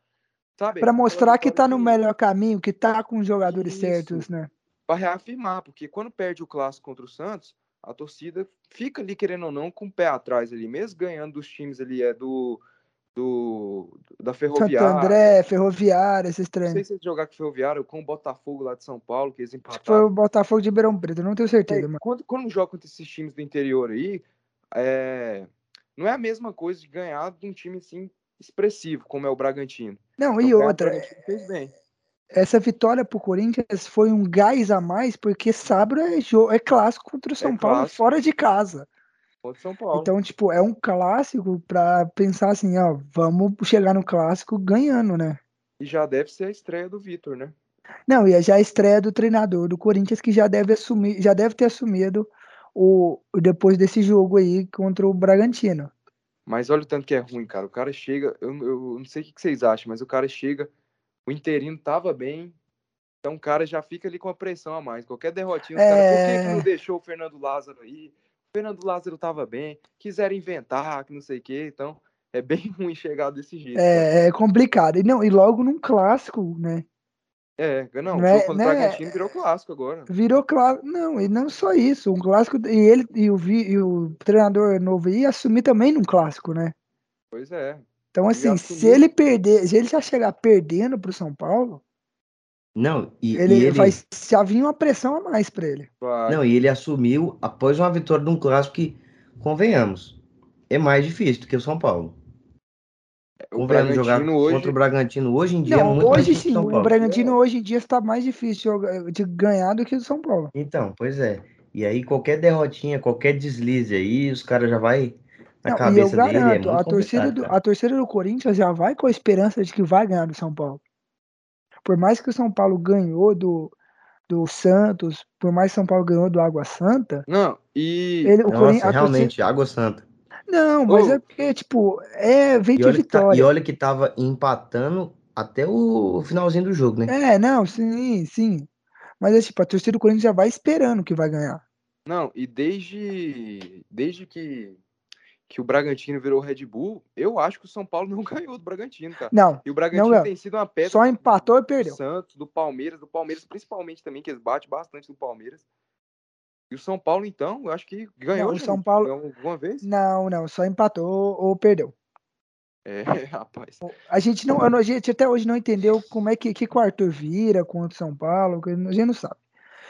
sabe? Aquela mostrar que tá no que- melhor caminho, que tá com os jogadores Isso. certos, né? para reafirmar, porque quando perde o clássico contra o Santos, a torcida fica ali, querendo ou não, com o pé atrás ali, mesmo ganhando dos times ali, é do, do da Santo Ferroviária. André, Ferroviária, esses Não treinos. sei se jogar com o Ferroviária ou com o Botafogo lá de São Paulo, que eles Acho que foi empataram. o Botafogo de Ribeirão Preto, não tenho certeza, É, mas. quando, quando joga contra esses times do interior aí, é, não é a mesma coisa de ganhar de um time assim expressivo, como é o Bragantino. Não, Então, e outra, fez bem. Essa vitória pro Corinthians foi um gás a mais, porque sábado é, é clássico contra o São Paulo clássico. fora de casa. Contra o São Paulo. Então, tipo, é um clássico pra pensar assim, ó, vamos chegar no clássico ganhando, né? E já deve ser a estreia do Vitor, né? Não, e é já a estreia do treinador do Corinthians que já deve assumir, já deve ter assumido o o- depois desse jogo aí contra o Bragantino. Mas olha o tanto que é ruim, cara. O cara chega, eu, eu não sei o que vocês acham, mas o cara chega, o interino tava bem, então o cara já fica ali com a pressão a mais. Qualquer derrotinha, os caras, por que, que É. não deixou o Fernando Lázaro aí? O Fernando Lázaro tava bem, quiseram inventar, que não sei o quê, então é bem ruim chegar desse jeito. cara. É, é complicado. E não, e logo num clássico, né? É, não, Não o é- o é- Bragantino virou clássico agora. Virou clássico. Não, e não só isso, um clássico e ele e o, e o treinador novo ia assumir também num clássico, né? Pois é. Então Ele assim, se ele perder, se ele já chegar perdendo pro São Paulo, Não, e, ele, e ele, vai já vir uma pressão a mais pra ele. Vai. não, e ele assumiu após uma vitória de um clássico que, convenhamos, é mais difícil do que o São Paulo. o Convenhamos jogar Bragantino hoje. contra o Bragantino hoje em dia é Não, muito mais hoje sim, o São o Paulo. Bragantino hoje em dia está mais difícil de ganhar do que o São Paulo. Então, pois é. E aí qualquer derrotinha, qualquer deslize aí, os caras já vai na Não, e eu cabeça dele, é garanto, muito a torcida, do, a torcida do Corinthians já vai com a esperança de que vai ganhar do São Paulo. Por mais que o São Paulo ganhou do, do Santos, por mais que o São Paulo ganhou do Água Santa, Não, e ele, o Corinthians, Nossa, a torcida, realmente, Água Santa. não, mas Ô. é porque, tipo, é, vem de que tá- vitória. e olha que tava empatando até o finalzinho do jogo, né? É, não, sim, sim. Mas é tipo, a torcida do Corinthians já vai esperando que vai ganhar. Não, e desde, desde que, que o Bragantino virou Red Bull, eu acho que o São Paulo não ganhou do Bragantino, cara. Não, E o Bragantino Não, tem sido uma pedra só do- empatou e do perdeu. Santos, do Palmeiras, do Palmeiras principalmente também, que eles batem bastante do Palmeiras. E o São Paulo, então, eu acho que ganhou. Não, o gente. São Paulo- Ganhou alguma vez? Não, não, só empatou ou, perdeu. É, rapaz. A gente não, a gente até hoje não entendeu como é que, que, o Arthur vira contra o São Paulo, a gente não sabe.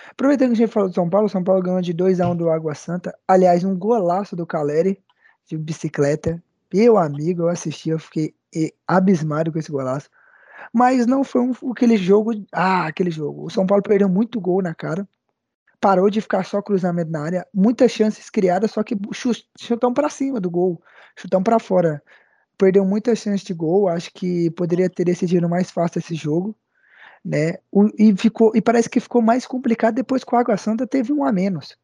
Aproveitando que a gente falou do São Paulo, o São Paulo ganhou de 2x1 do Água Santa. Aliás, um golaço do Caleri de bicicleta. Meu amigo, eu assisti, eu fiquei abismado com esse golaço. Mas não foi um, aquele jogo. Ah, aquele jogo. O São Paulo perdeu muito gol na cara. Parou de ficar só cruzamento na área. Muitas chances criadas, só que chu- chutão pra cima do gol. Chutão pra fora perdeu muitas chances de gol, acho que poderia ter decidido mais fácil esse jogo, né? O- e ficou e parece que ficou mais complicado depois que o Água Santa teve um a menos.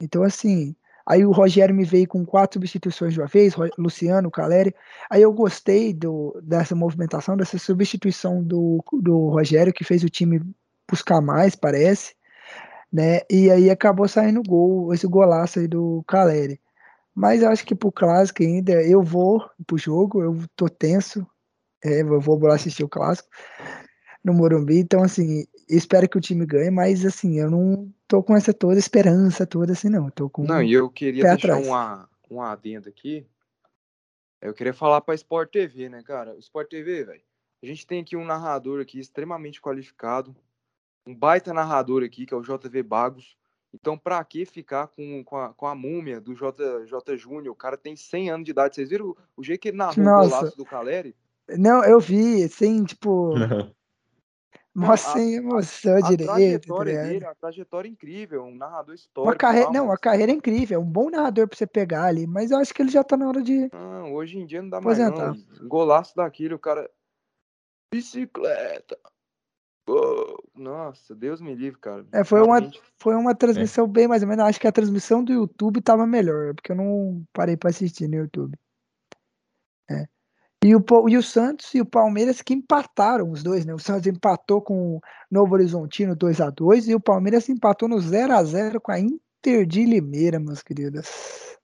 Então assim, aí o Rogério me veio com quatro substituições de uma vez, Luciano, Caleri. Aí eu gostei do, dessa movimentação, dessa substituição do, do Rogério que fez o time buscar mais, parece, né? E aí acabou saindo gol, esse golaço aí do Caleri. Mas eu acho que pro clássico ainda, eu vou pro jogo, eu tô tenso. É, eu vou lá assistir o clássico no Morumbi. Então, assim, espero que o time ganhe, mas assim, eu não tô com essa toda esperança toda assim, não. tô com Não, e eu queria deixar atrás. uma, um adendo aqui. Eu queria falar pra Sport TV, né, cara? O Sport TV, velho. A gente tem aqui um narrador aqui extremamente qualificado. Um baita narrador aqui, que é o JV Bagos. Então, pra que ficar com, com, a, com a múmia do J, J Júnior? O cara tem 100 anos de idade. Vocês viram o, o jeito que ele narrou o golaço do Caleri? Não, eu vi, assim, tipo, Não. Mó a- sem emoção A direito. tá trajetória ligado? dele, a trajetória incrível. Um narrador histórico. Uma carreira, não, a carreira é incrível, é um bom narrador pra você pegar ali, mas eu acho que ele já tá na hora de. Não, hoje em dia não dá mais não. Golaço daquele, o cara. Bicicleta. Nossa, Deus me livre, cara. É, foi uma, foi uma transmissão bem mais ou menos. Acho que a transmissão do YouTube tava melhor, porque eu não parei pra assistir no YouTube. É. E o, e o Santos e o Palmeiras que empataram os dois, né? O Santos empatou com o Novo Horizontino 2 a 2 e o Palmeiras empatou no 0 a 0 com a Inter de Limeira, meus queridos.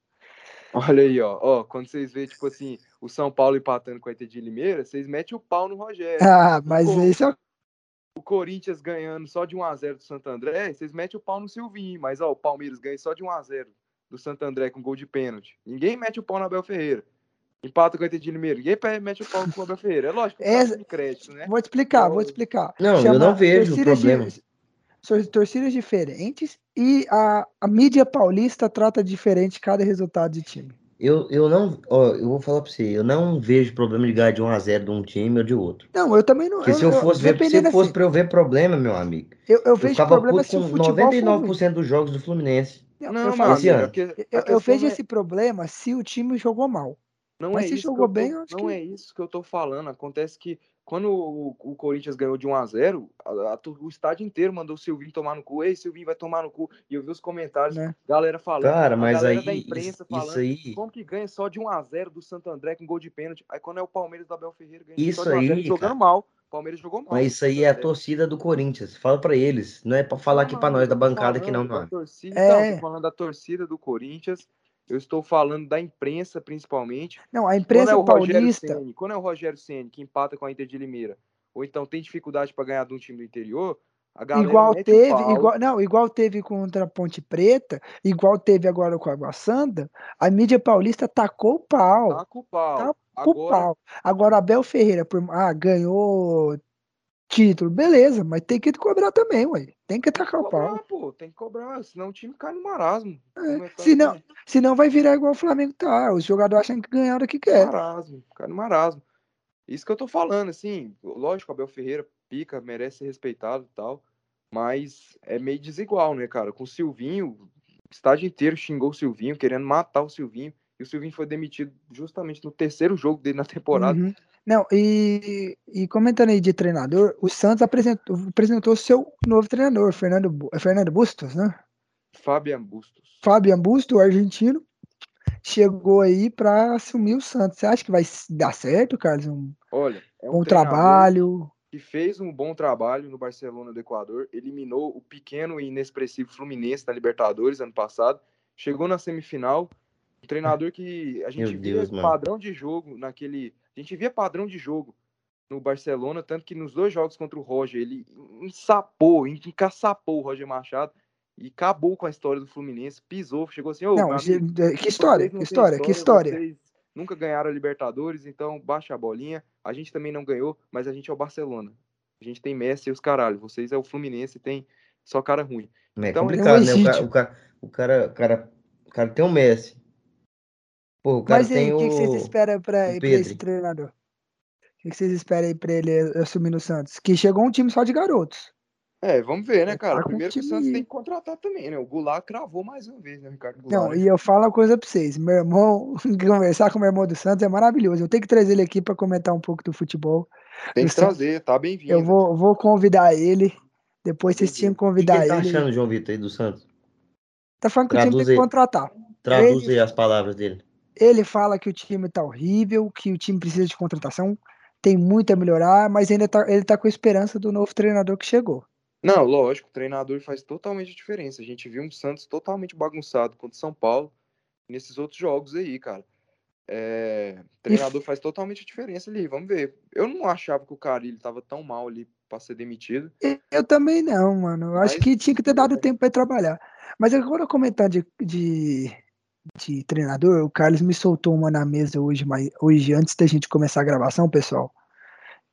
Olha aí, ó. ó. Quando vocês veem, tipo assim, o São Paulo empatando com a Inter de Limeira, vocês metem o pau no Rogério. Ah, mas Pô, esse é O Corinthians ganhando só de 1x0 do Santo André, vocês metem o pau no Silvinho. Mas, ó, o Palmeiras ganha só de 1x0 do Santo André com gol de pênalti. Ninguém mete o pau no Abel Ferreira. Empata com a Inter de Limeira. Ninguém pe- mete o pau no Abel Ferreira. É lógico, Essa- é de crédito, né? Vou te explicar, vou Então- te explicar. Não, eu não vejo o problema. são torcidas diferentes e a, a mídia paulista trata diferente cada resultado de time. Eu, eu não, ó, eu vou falar pra você, eu não vejo problema de ganhar de 1 a 0 de um time ou de outro. Não, eu também não. Porque se eu fosse ver, se dependendo fosse assim, pra eu ver problema, meu amigo, eu, eu eu vejo ficava problema o com futebol for ruim. 99% dos jogos do Fluminense. Eu, Não, eu falo amigo, ano. é eu, eu vejo não é- esse problema se o time jogou mal. Não Mas é se isso que jogou eu tô- bem, eu acho não que- é isso que eu tô falando. Acontece que quando o, o Corinthians ganhou de 1 a 0 a- a o estádio inteiro mandou o Silvinho tomar no cu. Ei, Silvinho vai tomar no cu. E eu vi os comentários, Né? galera falando. Cara, a mas galera aí, da isso, imprensa isso falando. aí, Como que ganha só de 1 a 0 do Santo André com gol de pênalti? Aí quando é o Palmeiras do Abel Ferreira ganha Isso só de 1 a 0 aí, jogando cara. mal. O Palmeiras jogou mal. mas isso aí é a torcida do Corinthians. Fala pra eles, não é pra falar aqui pra nós da bancada aqui não, não. mano. Torcida, É. Então, tô falando da torcida do Corinthians. Eu estou falando da imprensa, principalmente. Não, a Quando é imprensa o Rogério paulista. Ceni, quando é o Rogério Ceni que empata com a Inter de Limeira, ou então tem dificuldade para ganhar de um time do interior, Igual teve, igual, não, igual teve contra a Ponte Preta, igual teve agora com a Água Santa, a mídia paulista tacou o pau. Com o pau. Com o Agora, pau. Agora, Abel Ferreira, por, ah, ganhou título, beleza, mas tem que cobrar também, ué. Tem que tem que tacar o pau. pô, tem que cobrar, senão o time cai no marasmo. É, Como é que tá se não- assim? Senão vai virar igual o Flamengo tá. Os jogadores acham que ganharam o que quer. Marasmo, cai no marasmo. Isso que eu tô falando, assim, lógico, Abel Ferreira pica, merece ser respeitado e tal, mas é meio desigual, né, cara? Com o Silvinho, o estádio inteiro xingou o Silvinho, querendo matar o Silvinho, e o Silvinho foi demitido justamente no terceiro jogo dele na temporada. Uhum. Não, e, e comentando aí de treinador, o Santos apresentou, apresentou seu novo treinador, Fernando, é Fernando Bustos, né? Fabian Bustos. Fábio Busto, o argentino, chegou aí para assumir o Santos. Você acha que vai dar certo, Carlos? Um Olha, é um bom trabalho? que fez um bom trabalho no Barcelona do Equador, eliminou o pequeno e inexpressivo Fluminense da Libertadores ano passado, chegou na semifinal, um treinador que a gente Meu via Deus, mano. padrão de jogo naquele, a gente via padrão de jogo no Barcelona, tanto que nos dois jogos contra o Roger, ele ensapou, encaçapou o Roger Machado e acabou com a história do Fluminense, pisou, chegou assim, ô, Não, amigo, que história, que história, que história. Vocês nunca ganharam a Libertadores, então baixa a bolinha. A gente também não ganhou, mas a gente é o Barcelona. A gente tem Messi e os caralho. Vocês é o Fluminense tem só cara ruim. É Então, complicado, né? O legítimo. cara, o, cara, o, cara, o, cara, o cara tem o Messi. Pô, o cara Mas aí, o que, que vocês o... esperam para o esse treinador? O que, que vocês esperam aí para ele assumir no Santos? Que chegou um time só de garotos. É, vamos ver, né, Tá cara? Primeiro que o Santos tem que contratar também, né? O Goulart cravou mais uma vez, né, Ricardo Não, Goulart? e eu falo uma coisa pra vocês. Meu irmão, conversar com o meu irmão do Santos é maravilhoso. Eu tenho que trazer ele aqui para comentar um pouco do futebol. tem que trazer, tá bem-vindo. Eu vou, vou convidar ele. Depois vocês tinham que O que, que convidar ele tá ele. achando, João Vitor, aí do Santos? Tá falando que o time tem que contratar. Traduz Ele- aí as palavras dele. Ele fala que o time tá horrível, que o time precisa de contratação, tem muito a melhorar, mas ainda tá, ele tá com a esperança do novo treinador que chegou. Não, lógico, o treinador faz totalmente diferença. A gente viu um Santos totalmente bagunçado contra o São Paulo. nesses outros jogos aí, cara. É, treinador faz totalmente diferença ali, vamos ver. Eu não achava que o Carilli tava tão mal ali para ser demitido. Eu também não, mano. Eu Mas- acho que tinha que ter dado tempo para trabalhar. Mas agora comentar de, de, de treinador, o Carlos me soltou uma na mesa hoje, mas hoje antes da gente começar a gravação, pessoal,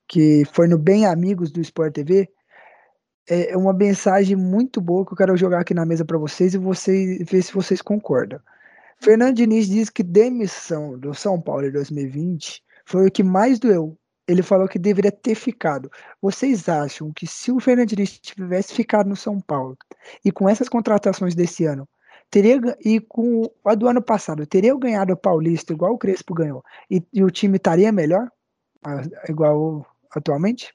que foi no Bem Amigos do Sport TV. É uma mensagem muito boa que eu quero jogar aqui na mesa para vocês e vocês ver se vocês concordam. Fernando Diniz diz que demissão do São Paulo em 2020 foi o que mais doeu. Ele falou que deveria ter ficado. Vocês acham que se o Fernando Diniz tivesse ficado no São Paulo e com essas contratações desse ano, teria e com a do ano passado, teria ganhado o Paulista igual o Crespo ganhou e, e o time estaria melhor, igual atualmente?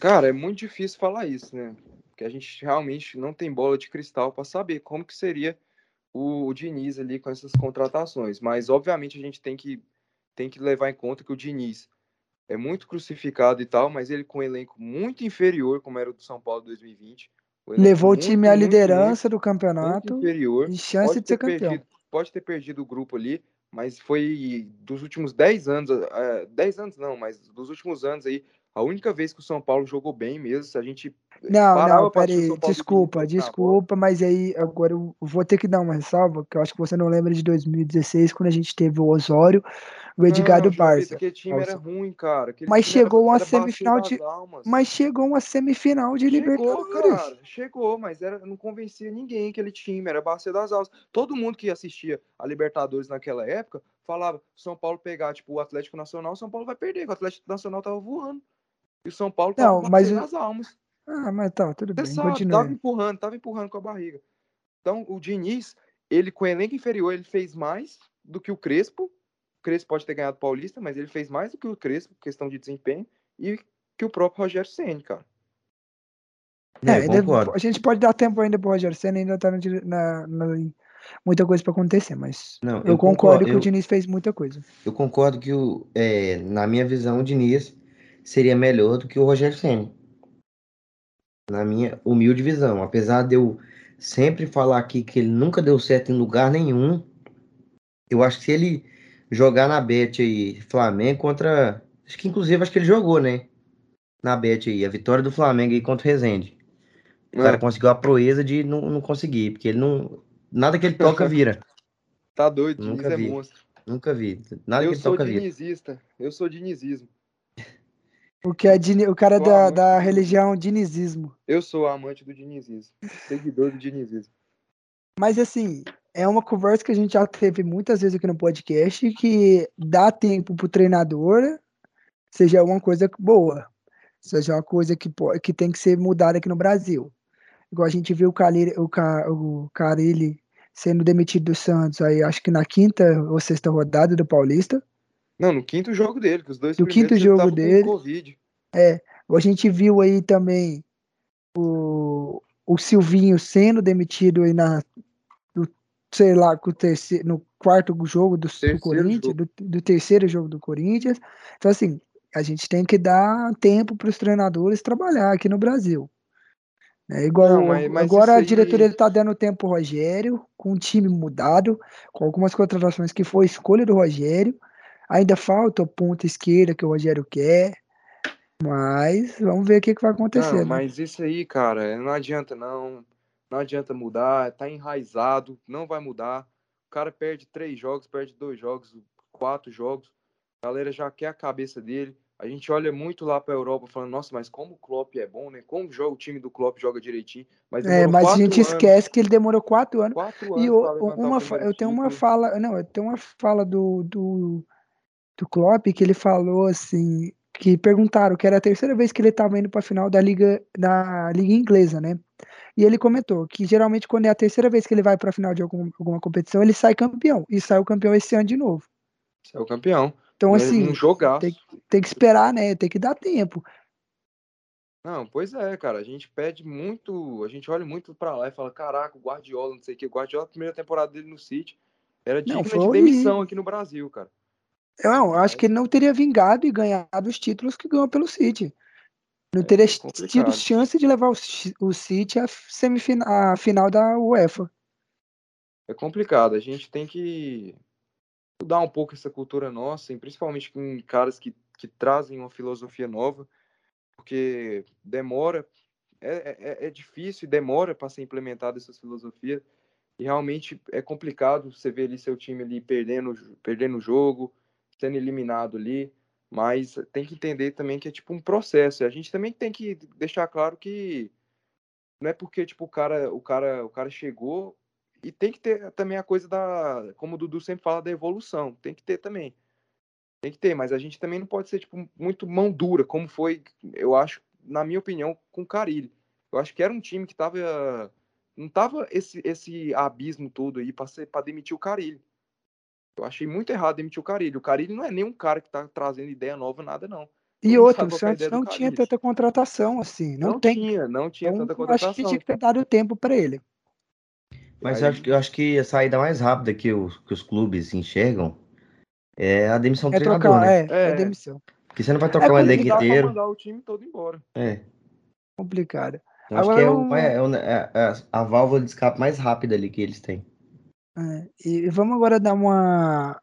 Cara, é muito difícil falar isso, né? Porque a gente realmente não tem bola de cristal para saber como que seria o, o Diniz ali com essas contratações. Mas, obviamente, a gente tem que, tem que levar em conta que o Diniz é muito crucificado e tal, mas ele com um elenco muito inferior, como era o do São Paulo 2020. Elenco Levou o time à liderança do campeonato inferior. e chance de ser campeão. perdido, pode ter perdido o grupo ali, mas foi dos últimos 10 anos, eh, 10 anos não, mas dos últimos anos aí, a única vez que o São Paulo jogou bem mesmo, se a gente Não, parava não, pra assistir o peraí, desculpa, bola. desculpa, mas aí agora eu vou ter que dar uma ressalva, que eu acho que você não lembra de 2016, quando a gente teve o Osório, o Edgar Não, do João Vitor, Barça. aquele time era Nossa. ruim, cara. Aquele Mas era- chegou uma semifinal de-. Mas chegou uma semifinal de Chegou, Libertadores. cara, chegou, mas era, não convencia ninguém aquele time, era bacia das almas. Todo mundo que assistia a Libertadores naquela época falava: São Paulo pegar, tipo, o Atlético Nacional, o São Paulo vai perder, o Atlético Nacional tava voando. E o São Paulo tava Não, mas das almas. Ah, mas tá, tudo Você bem, sabe, continue. tava empurrando, tava empurrando com a barriga. Então, o Diniz, ele com o elenco inferior, ele fez mais do que o Crespo. O Crespo pode ter ganhado o Paulista, mas ele fez mais do que o Crespo, questão de desempenho, e que o próprio Rogério Ceni, cara. É, É, a gente pode dar tempo ainda pro Rogério Senna, ainda tá na, na- na- muita coisa pra acontecer, mas Não, eu, eu concordo concordo, que eu- o Diniz fez muita coisa. Eu concordo que, o, é, na minha visão, o Diniz seria melhor do que o Rogério Ceni. Na minha humilde visão. Apesar de eu sempre falar aqui que ele nunca deu certo em lugar nenhum, eu acho que se ele jogar na Bet aí, Flamengo contra. Acho que inclusive acho que ele jogou, né? Na Bet aí, a vitória do Flamengo aí contra o Rezende. O cara É, conseguiu a proeza de não, não conseguir, porque ele não. Nada que ele toca vira. tá doido, Diniz Nunca é vi. monstro. Nunca vi. Nada eu que ele sou toca vira. dinizista, eu sou dinizismo. O, que é Dini- o cara Sou da, amante da religião dinizismo. Eu sou amante do dinizismo, seguidor do dinizismo. Mas assim, é uma conversa que a gente já teve muitas vezes aqui no podcast que dá tempo pro treinador seja uma coisa boa, seja uma coisa que, que tem que ser mudada aqui no Brasil. Igual a gente viu o Carilli, o, Ca- o Carilli sendo demitido do Santos, aí acho que na quinta ou sexta rodada do Paulista. Não, no quinto jogo dele, que os dois No quinto jogo dele. Covid. A gente viu aí também o, o Silvinho sendo demitido aí na, sei lá, com o terceiro, no quarto jogo do, do Corinthians, jogo. do, do terceiro jogo do Corinthians. Então, assim, a gente tem que dar tempo para os treinadores trabalhar aqui no Brasil. É igual Não, mas- mas agora a aí- diretoria está dando tempo pro Rogério, com o time mudado, com algumas contratações que foi escolha do Rogério. Ainda falta a ponta esquerda que o Rogério quer. Mas vamos ver o que, que vai acontecer. Não, né? mas isso aí, cara, não adianta não. Não adianta mudar, tá enraizado, não vai mudar. O cara perde três jogos, perde dois jogos, quatro jogos. A galera já quer a cabeça dele. A gente olha muito lá pra Europa falando, nossa, mas como o Klopp é bom, né? Como joga, o time do Klopp joga direitinho. Mas, É, mas a gente anos, esquece que ele demorou quatro anos. Quatro anos E o- uma, eu tenho uma fala, não, eu tenho uma fala do, do, do Klopp que ele falou assim, que perguntaram que era a terceira vez que ele estava indo para a final da liga da liga inglesa, né? E ele comentou que geralmente quando é a terceira vez que ele vai para a final de algum, alguma competição, ele sai campeão e saiu campeão esse ano de novo. É o campeão. Então Mas assim, jogaço. tem, tem que esperar, né? Tem que dar tempo. Não, pois é, cara. A gente pede muito. A gente olha muito pra lá e fala: caraca, o Guardiola, não sei o que. O Guardiola, a primeira temporada dele no City, era Não, digna foi de demissão aqui no Brasil, cara. Eu não, acho que ele não teria vingado e ganhado os títulos que ganhou pelo City. Não É, teria é tido complicado. chance de levar o, Ci- o City à, semifina- à final da UEFA. é complicado. A gente tem que mudar um pouco essa cultura nossa, e principalmente com caras que, que trazem uma filosofia nova, porque demora, é, é, é difícil e demora para ser implementada essa filosofia. E realmente é complicado você ver ali seu time ali perdendo, perdendo o jogo, sendo eliminado ali. Mas tem que entender também que é tipo um processo. A gente também tem que deixar claro que não é porque tipo o cara, o cara, o cara chegou e tem que ter também a coisa da, como o Dudu sempre fala da evolução, tem que ter também. Tem que ter, mas a gente também não pode ser tipo muito mão dura, como foi, eu acho, na minha opinião, com o Carilli. Eu acho que era um time que tava não tava esse esse abismo todo aí para demitir o Carilli. Eu achei muito errado demitir o Carilli. O Carilli não é nem um cara que tá trazendo ideia nova, nada, não. E outro, o Santos não tinha tanta contratação assim. Não, não tem. tinha, não tinha então, tanta contratação. Acho que tinha que ter dado tempo para ele. Mas eu, acho, que- eu acho que a saída mais rápida que os, que os clubes enxergam é a demissão do É treinador, trocar, né? é, é, É. demissão. Porque você não vai trocar um elenco complicado Dá pra inteiro. mandar o time todo embora. É. Complicado. Eu acho Agora que é, o- é, o- é- é a válvula de escape mais rápida ali que eles têm. É, e vamos agora dar uma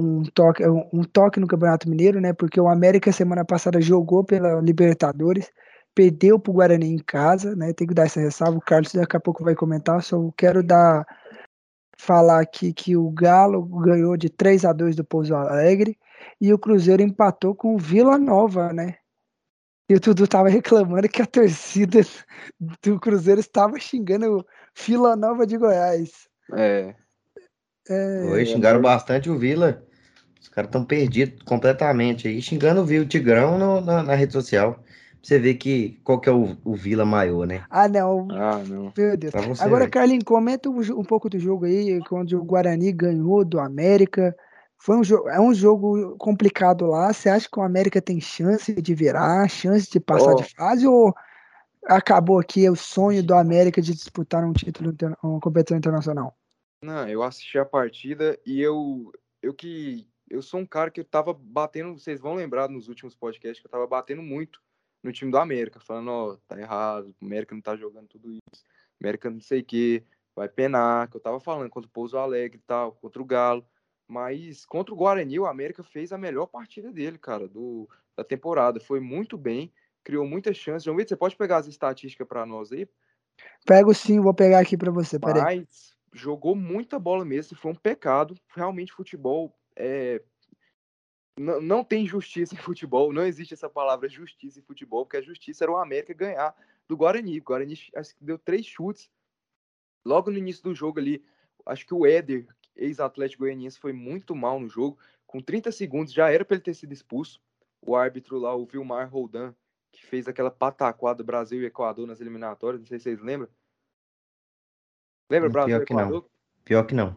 um toque, um, toque no Campeonato Mineiro, né? Porque o América semana passada jogou pela Libertadores, perdeu pro Guarani em casa, né? Tem que dar essa ressalva. O Carlos daqui a pouco vai comentar, só quero dar falar aqui que o Galo ganhou de 3 a 2 do Pouso Alegre e o Cruzeiro empatou com o Vila Nova, né? E o Dudu tava reclamando que a torcida do Cruzeiro estava xingando o Vila Nova de Goiás. É. É, Oi, xingaram bastante o Vila. Os caras estão perdidos completamente aí, xingando o Vila, o Tigrão no- na, na rede social. Você ver que, qual que é o, o Vila maior, né? Ah, não. Ah, não. Meu Deus. Você Agora. Carlinhos, comenta um, um pouco do jogo aí, quando o Guarani ganhou do América. Foi um jogo, é um jogo complicado lá. Você acha que o América tem chance de virar, chance de passar Ó. de fase ou acabou aqui o sonho do América de disputar um título, uma competição internacional? Não, eu assisti a partida e eu, eu que eu sou um cara que eu tava batendo, vocês vão lembrar nos últimos podcasts que eu tava batendo muito no time do América, falando, ó, tá errado, o América não tá jogando tudo isso, o América não sei o que, vai penar, que eu tava falando contra o Pouso Alegre e tal, contra o Galo, mas contra o Guarani o América fez a melhor partida dele, cara, do, da temporada, foi muito bem, criou muitas chances. João Vitor, você pode pegar as estatísticas para nós aí? Pego sim, vou pegar aqui pra você. Peraí. Mas jogou muita bola mesmo, foi um pecado. Realmente, futebol é. Não, não tem justiça em futebol, não existe essa palavra justiça em futebol, porque a justiça era o América ganhar do Guarani. O Guarani acho que deu três chutes. Logo no início do jogo ali, acho que o Éder, ex-atlético goianiense, foi muito mal no jogo. Com 30 segundos já era para ele ter sido expulso. O árbitro lá, o Vilmar Roldan, que fez aquela pataquada do Brasil e Equador nas eliminatórias, não sei se vocês lembram. Lembra Brasil pior e que não. Equador? Pior que não.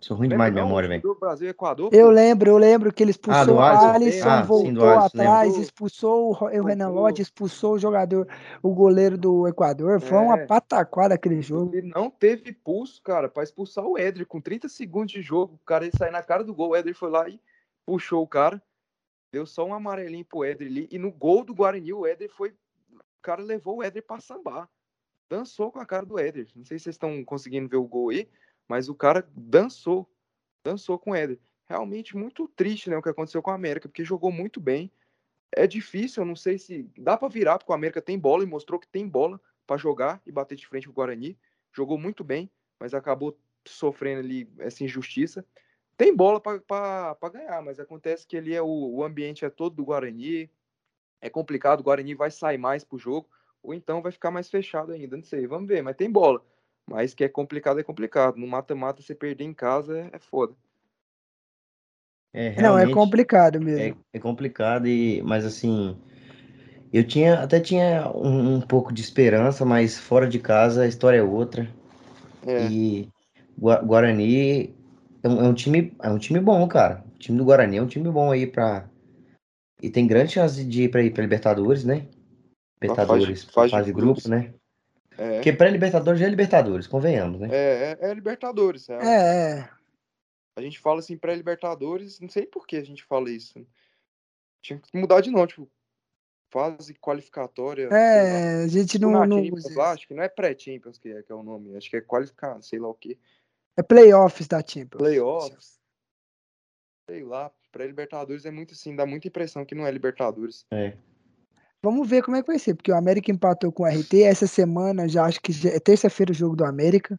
Sou ruim Lembra demais de memória, O velho. Brasil e Equador. Eu pô? lembro, eu lembro que ele expulsou do o Alisson? Alisson, Ah, sim, voltou do Alisson, atrás, lembro. expulsou o Renan. Lodge, expulsou o jogador, o goleiro do Equador. Foi uma É. pataquada aquele jogo. Ele não teve pulso, cara, pra expulsar o Éder com 30 segundos de jogo. O cara ia sair na cara do gol. O Éder foi lá e puxou o cara. Deu só um amarelinho pro Éder ali. E no gol do Guarani, o Éder foi. O cara levou o Éder pra sambar. Dançou com a cara do Éder. Não sei se vocês estão conseguindo ver o gol aí, mas o cara dançou. Dançou com o Éder. Realmente muito triste, né, o que aconteceu com a América, porque jogou muito bem. É difícil, eu não sei se dá pra virar, porque o América tem bola e mostrou que tem bola pra jogar e bater de frente com o Guarani. Jogou muito bem, mas acabou sofrendo ali essa injustiça. Tem bola para ganhar, mas acontece que ali é o, o ambiente é todo do Guarani. É complicado, o Guarani vai sair mais pro jogo, ou então vai ficar mais fechado ainda, não sei, vamos ver, mas tem bola. Mas que é complicado, é complicado. No mata-mata, você perder em casa é, é foda. É, Não, é complicado é, mesmo. é complicado, e, mas assim, eu tinha até tinha um, um pouco de esperança, mas fora de casa a história é outra. É, E Gua- Guarani é um, é um time, é um time bom, cara. O time do Guarani é um time bom aí pra. E tem grande chance de ir pra, ir pra Libertadores, né? Libertadores, fase de fase de grupos. grupo, né? é, Porque pré-Libertadores já é Libertadores, convenhamos, né? é, é, é Libertadores. É, É, é. A gente fala assim pré-Libertadores, não sei por que a gente fala isso. Tinha que mudar de nome, tipo, fase qualificatória. É, a gente Tipo não. não- Champions lá, acho que não é pré-Champions que é, que é o nome, acho que é qualificado, sei lá o quê. É playoffs da Champions. Playoffs. Sei lá, pré-Libertadores é muito assim, dá muita impressão que não é Libertadores. É. Vamos ver como é que vai ser, porque o América empatou com o RT essa semana, já acho que já- é terça-feira o jogo do América,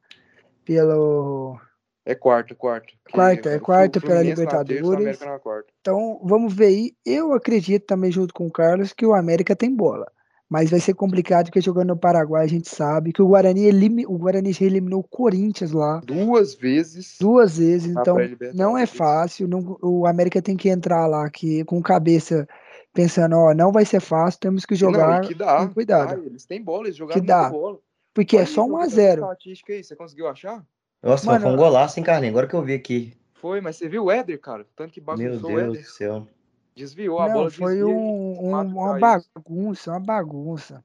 pelo É quarta, quarta. Quarta, é quarta pela terça, Libertadores. Quarta. Então, vamos ver aí. Eu acredito também, junto com o Carlos, que o América tem bola. Mas vai ser complicado, porque jogando no Paraguai, a gente sabe que o Guarani, elimi... o Guarani já eliminou o Corinthians lá Duas vezes. duas vezes. Então, não é fácil. não- O América tem que entrar lá aqui com cabeça pensando: ó, não vai ser fácil, temos que jogar não, que dá, com cuidado. dá, eles têm bola, eles jogaram Que dá. bola. Porque é só 1 a qual que 0 essa estatística aí, você conseguiu achar? Nossa, mas foi um Mano, golaço, hein, Carlinhos? Agora que eu vi aqui. Foi, mas você viu o Éder, cara? Tanto que Meu bagunçou o Deus Éder. do céu. Desviou, a Não, bola foi desvia e um- um- uma caiu. bagunça, uma bagunça.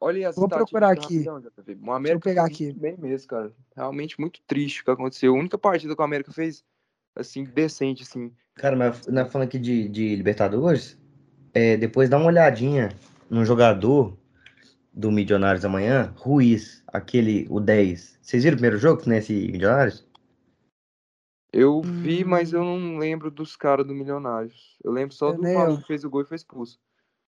Olha aí as Vou procurar estatísticas aqui. rapidão. O América pegar fez aqui. muito bem mesmo, cara. Realmente muito triste o que aconteceu. A única partida que o América fez, assim, decente, assim. Cara, mas nós falando aqui de, de Libertadores, é, depois dá uma olhadinha num jogador do Milionários amanhã, Ruiz, aquele, o 10. Vocês viram o primeiro jogo nesse Milionários? Eu vi, mas Hum. eu não lembro dos caras do Milionários. Eu lembro só do Também maluco eu. que fez o gol e foi expulso.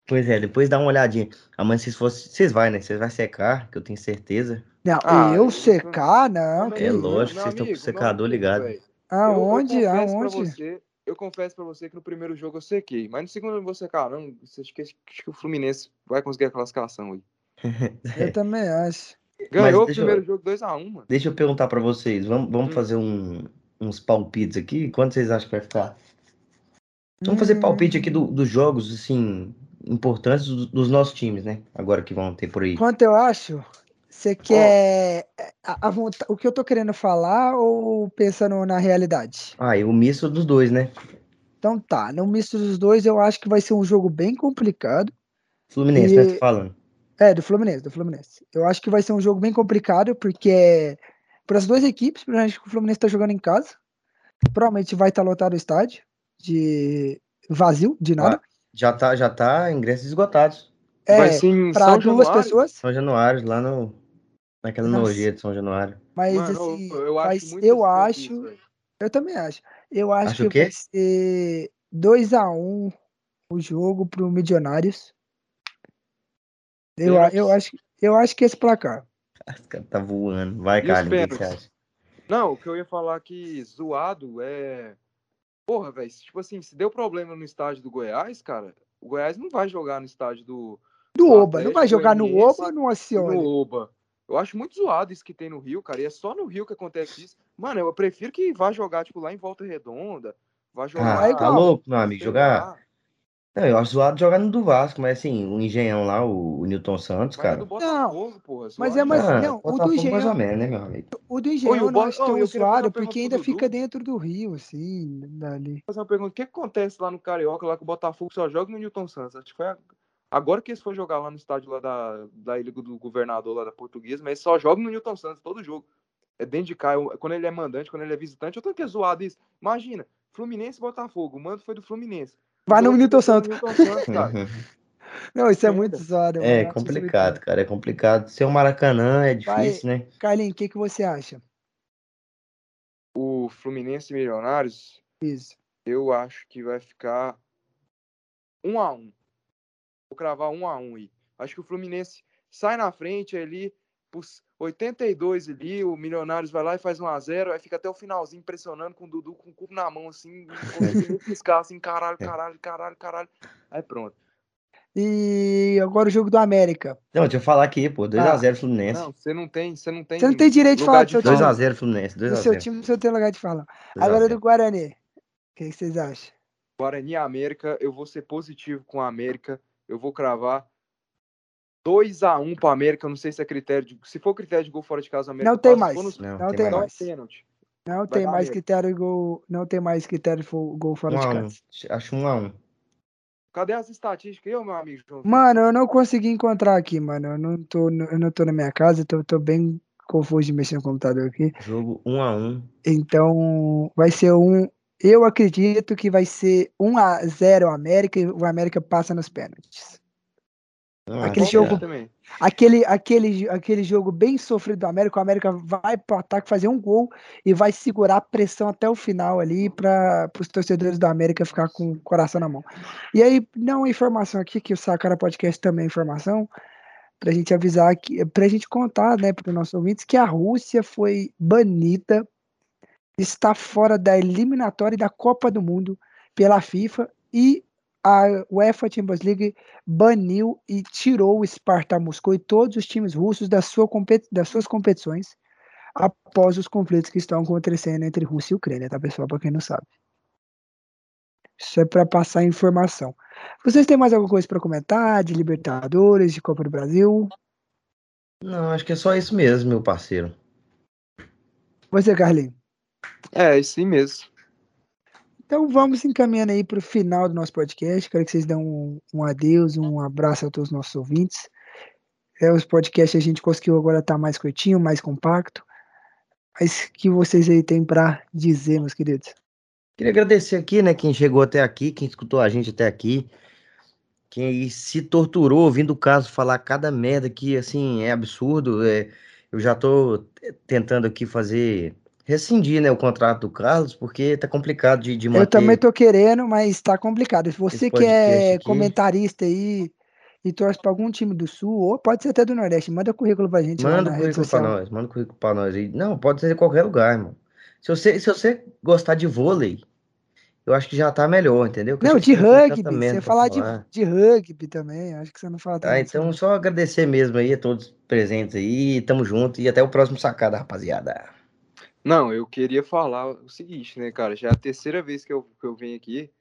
Pois é, depois dá uma olhadinha. Amanhã vocês fossem. Vocês vai, né? Vocês vai secar, que eu tenho certeza. Não, Ah, eu eu- secar, não. É lógico, vocês estão com o secador amigo, ligado. velho. Aonde? eu, eu confesso pra Aonde? você, eu confesso pra você que no primeiro jogo eu sequei, mas no segundo eu não vou secar, não. Você acha que, acho que o Fluminense vai conseguir a classificação aí. Eu também acho. Ganhou o deixa eu- primeiro jogo 2x1, mano. Deixa eu perguntar pra vocês. Vamos, vamos Hum. fazer um- uns palpites aqui? Quanto vocês acham que vai ficar? Vamos fazer palpite aqui do- dos jogos, assim, importantes do- dos nossos times, né? Agora que vão ter por aí. Quanto eu acho? Você quer a, a vonta- o que eu tô querendo falar ou pensando na realidade? Ah, e o misto dos dois, né? Então tá, no misto dos dois eu acho que vai ser um jogo bem complicado. Fluminense, né? E- Tô falando. É, do Fluminense, do Fluminense. Eu acho que vai ser um jogo bem complicado, porque para as duas equipes, provavelmente o Fluminense está jogando em casa. Provavelmente vai estar lotado o estádio de vazio, de nada. Já tá, já tá ingressos esgotados. é, para duas Januário. pessoas, São Januário, lá no. Naquela nojenta de São Januário. mas Mano, assim, eu, eu acho muito eu acho, eu também acho. Eu acho Acha o que vai ser 2 a 1 o jogo pro Milionários. Eu, eu acho, eu acho que esse placar. Cara tá voando. Vai, Carlinhos, o que você acha? Não, o que eu ia falar que zoado é. Porra, velho, tipo assim, se deu problema no estádio do Goiás, cara, o Goiás não vai jogar no estádio do, Do Oba, não vai jogar no Oba ou no no Alcione? Oba. Eu acho muito zoado isso que tem no Rio, cara, e é só no Rio que acontece isso. Mano, eu prefiro que vá jogar, tipo, lá em Volta Redonda, vá jogar. é Ah, tá louco, meu amigo? Jogar. Não, eu acho zoado jogar no do Vasco, mas assim, o engenhão lá, o, o Newton Santos, Mas é cara. do Botafogo, porra. mas é mais- demais. Ah, não, o do Botafogo mais Engenhão- ou menos, né, meu amigo? O do Oi, Engenhão o eu não Bo- acho oh, tão zoado, porque ainda fica dentro do Rio, assim, dali. Vou fazer uma pergunta: o que, acontece lá no Carioca, lá que o Botafogo só joga no Newton Santos? Acho que foi a- agora que eles foram jogar lá no estádio lá da, da Ilha do Governador, lá da Portuguesa, mas eles só jogam no Newton Santos todo jogo. É dentro de cá, quando ele é mandante, quando ele é visitante, eu tô que é zoado isso. Imagina, Fluminense e Botafogo, o mando foi do Fluminense. Vai no Newton foi Santos. Não, isso é muito zoado. É mano, complicado, cara, é complicado. Ser o Maracanã é difícil, né? Carlinhos, o que, que você acha? O Fluminense e Milionários, Isso. eu acho que vai ficar um a um. Vou cravar um a um aí. Acho que o Fluminense sai na frente ali, pros 82 ali, o Milionários vai lá e faz 1 a 0 aí fica até o finalzinho impressionando com o Dudu com o cubo na mão, assim, não conseguindo piscar, assim, caralho, caralho, caralho, caralho. Aí pronto. E agora o jogo do América. Não, deixa eu falar aqui, pô. 2x0 Fluminense. Não, você não tem, você não tem. Você não tem direito de falar do seu time. 2x0 Fluminense, Do seu 2x0. time, você tem lugar de falar. Agora do Guarani. O que, que vocês acham? Guarani e América, eu vou ser positivo com a América. Eu vou cravar 2 a 1 para América. Eu não sei se é critério de. Se for critério de gol fora de casa, a América Não tem mais. Nos- Não, Não tem tem Então é mais. pênalti. Não tem mais critério de gol. Não tem mais critério de gol fora de 1x1. casa. Acho 1x1. Cadê as estatísticas aí, meu amigo João? Mano, eu não consegui encontrar aqui, mano. Eu não tô, eu não tô na minha casa, tô, tô bem confuso de mexer no computador aqui. Jogo 1x1. Então, vai ser um. Eu acredito que vai ser 1 a 0 América e o América passa nos pênaltis. Ah, Aquele tá jogo- também. Aquele, aquele, aquele jogo bem sofrido do América, o América vai pro ataque fazer um gol e vai segurar a pressão até o final ali para os torcedores do América ficar com o coração na mão. E aí, não uma informação aqui, que o Sacara Podcast também é informação, pra gente avisar, que, pra gente contar, né, para os nossos ouvintes, que a Rússia foi banida, está fora da eliminatória da Copa do Mundo pela FIFA e a UEFA Champions League baniu e tirou o Sparta Moscou e todos os times russos da sua das suas competições após os conflitos que estão acontecendo entre Rússia e Ucrânia, tá, pessoal? Para quem não sabe. Isso é para passar informação. Vocês têm mais alguma coisa para comentar de Libertadores, de Copa do Brasil? Não, acho que é só isso mesmo, meu parceiro. Você, Carlinhos? É, isso aí mesmo. Então vamos encaminhando aí para o final do nosso podcast. Quero que vocês dêem um, um adeus, um abraço a todos os nossos ouvintes. É, os podcasts a gente conseguiu agora estar mais curtinho, mais compacto. Mas que vocês aí têm para dizer, meus queridos? Queria agradecer aqui, né, quem chegou até aqui, quem escutou a gente até aqui, quem se torturou ouvindo o caso falar cada merda que, assim, é absurdo. É, eu já t- tentando aqui fazer, rescindir, né, o contrato do Carlos, porque tá complicado de, de manter. Eu também tô querendo, mas está complicado. Se você que é aqui. comentarista aí e torce para algum time do Sul, ou pode ser até do Nordeste, manda currículo pra gente Manda currículo pra nós, manda o currículo pra nós aí. Não, pode ser de qualquer lugar, irmão. Se você, se você gostar de vôlei, eu acho que já tá melhor, entendeu? Porque Não, de rugby, você pra falar de, falar. de rugby também, acho que você não fala Tá, tanto disso, então não. só agradecer mesmo aí a todos presentes aí, tamo junto e até o próximo sacada, rapaziada. Não, eu queria falar o seguinte, né, cara? Já é a terceira vez que eu, que eu venho aqui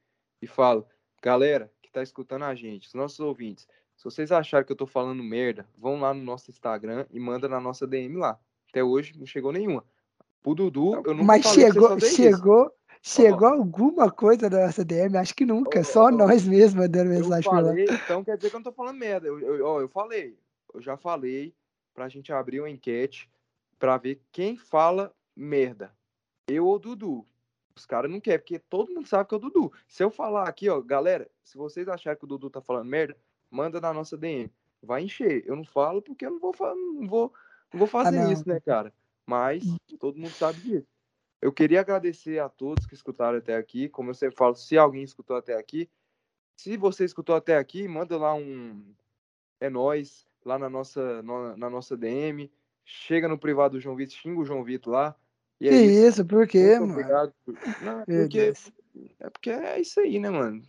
e falo, galera que tá escutando a gente, os nossos ouvintes, se vocês acharem que eu tô falando merda, vão lá no nosso Instagram e manda na nossa DM lá. Até hoje não chegou nenhuma. Pro Dudu, eu nunca Mas pra chegou, fazer isso. chegou, chegou alguma coisa da nossa DM? Acho que nunca, Ó, só ó, nós mesmos mandando mensagem por lá. então quer dizer que eu não tô falando merda. Eu, eu, ó, eu falei, eu já falei pra gente abrir uma enquete pra ver quem fala merda. Eu ou o Dudu. Os caras não querem, porque todo mundo sabe que é o Dudu. Se eu falar aqui, ó, galera, se vocês acharem que o Dudu tá falando merda, manda na nossa DM. Vai encher. Eu não falo porque eu não vou, não vou, não vou fazer Ah, não. isso, né, cara? Mas todo mundo sabe disso. Eu queria agradecer a todos que escutaram até aqui. Como eu sempre falo, se alguém escutou até aqui, se você escutou até aqui, manda lá um é nós lá na nossa no- na nossa DM. Chega no privado do João Vitor, xinga o João Vitor lá. E é Que isso. isso, por quê, Muito mano? obrigado. por- Não, é porque, Deus. é porque é isso aí, né, mano?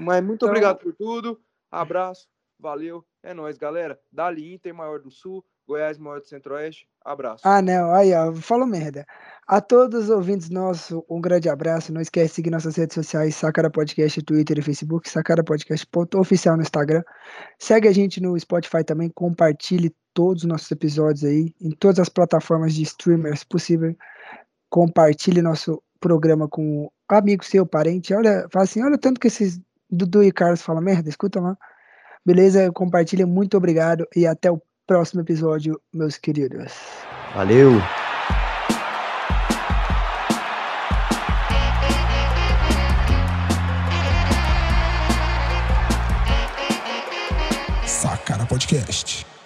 Mas muito Então- obrigado por tudo. Abraço. Valeu. É nóis, galera. Dali Inter, maior do Sul. Goiás, maior do Centro-Oeste. Abraço. Ah, não, aí, ó, falou merda. A todos os ouvintes nossos, um grande abraço. Não esquece de seguir nossas redes sociais, Sacara Podcast, Twitter e Facebook, Sacara Podcast oficial no Instagram. Segue a gente no Spotify também, compartilhe todos os nossos episódios aí, em todas as plataformas de streamers possível. Compartilhe nosso programa com amigo seu, parente. Olha, fala assim, olha o tanto que esses Dudu e Carlos falam merda, escuta lá. Beleza? Compartilha, muito obrigado e até o próximo episódio, meus queridos. Valeu! Sacara Podcast.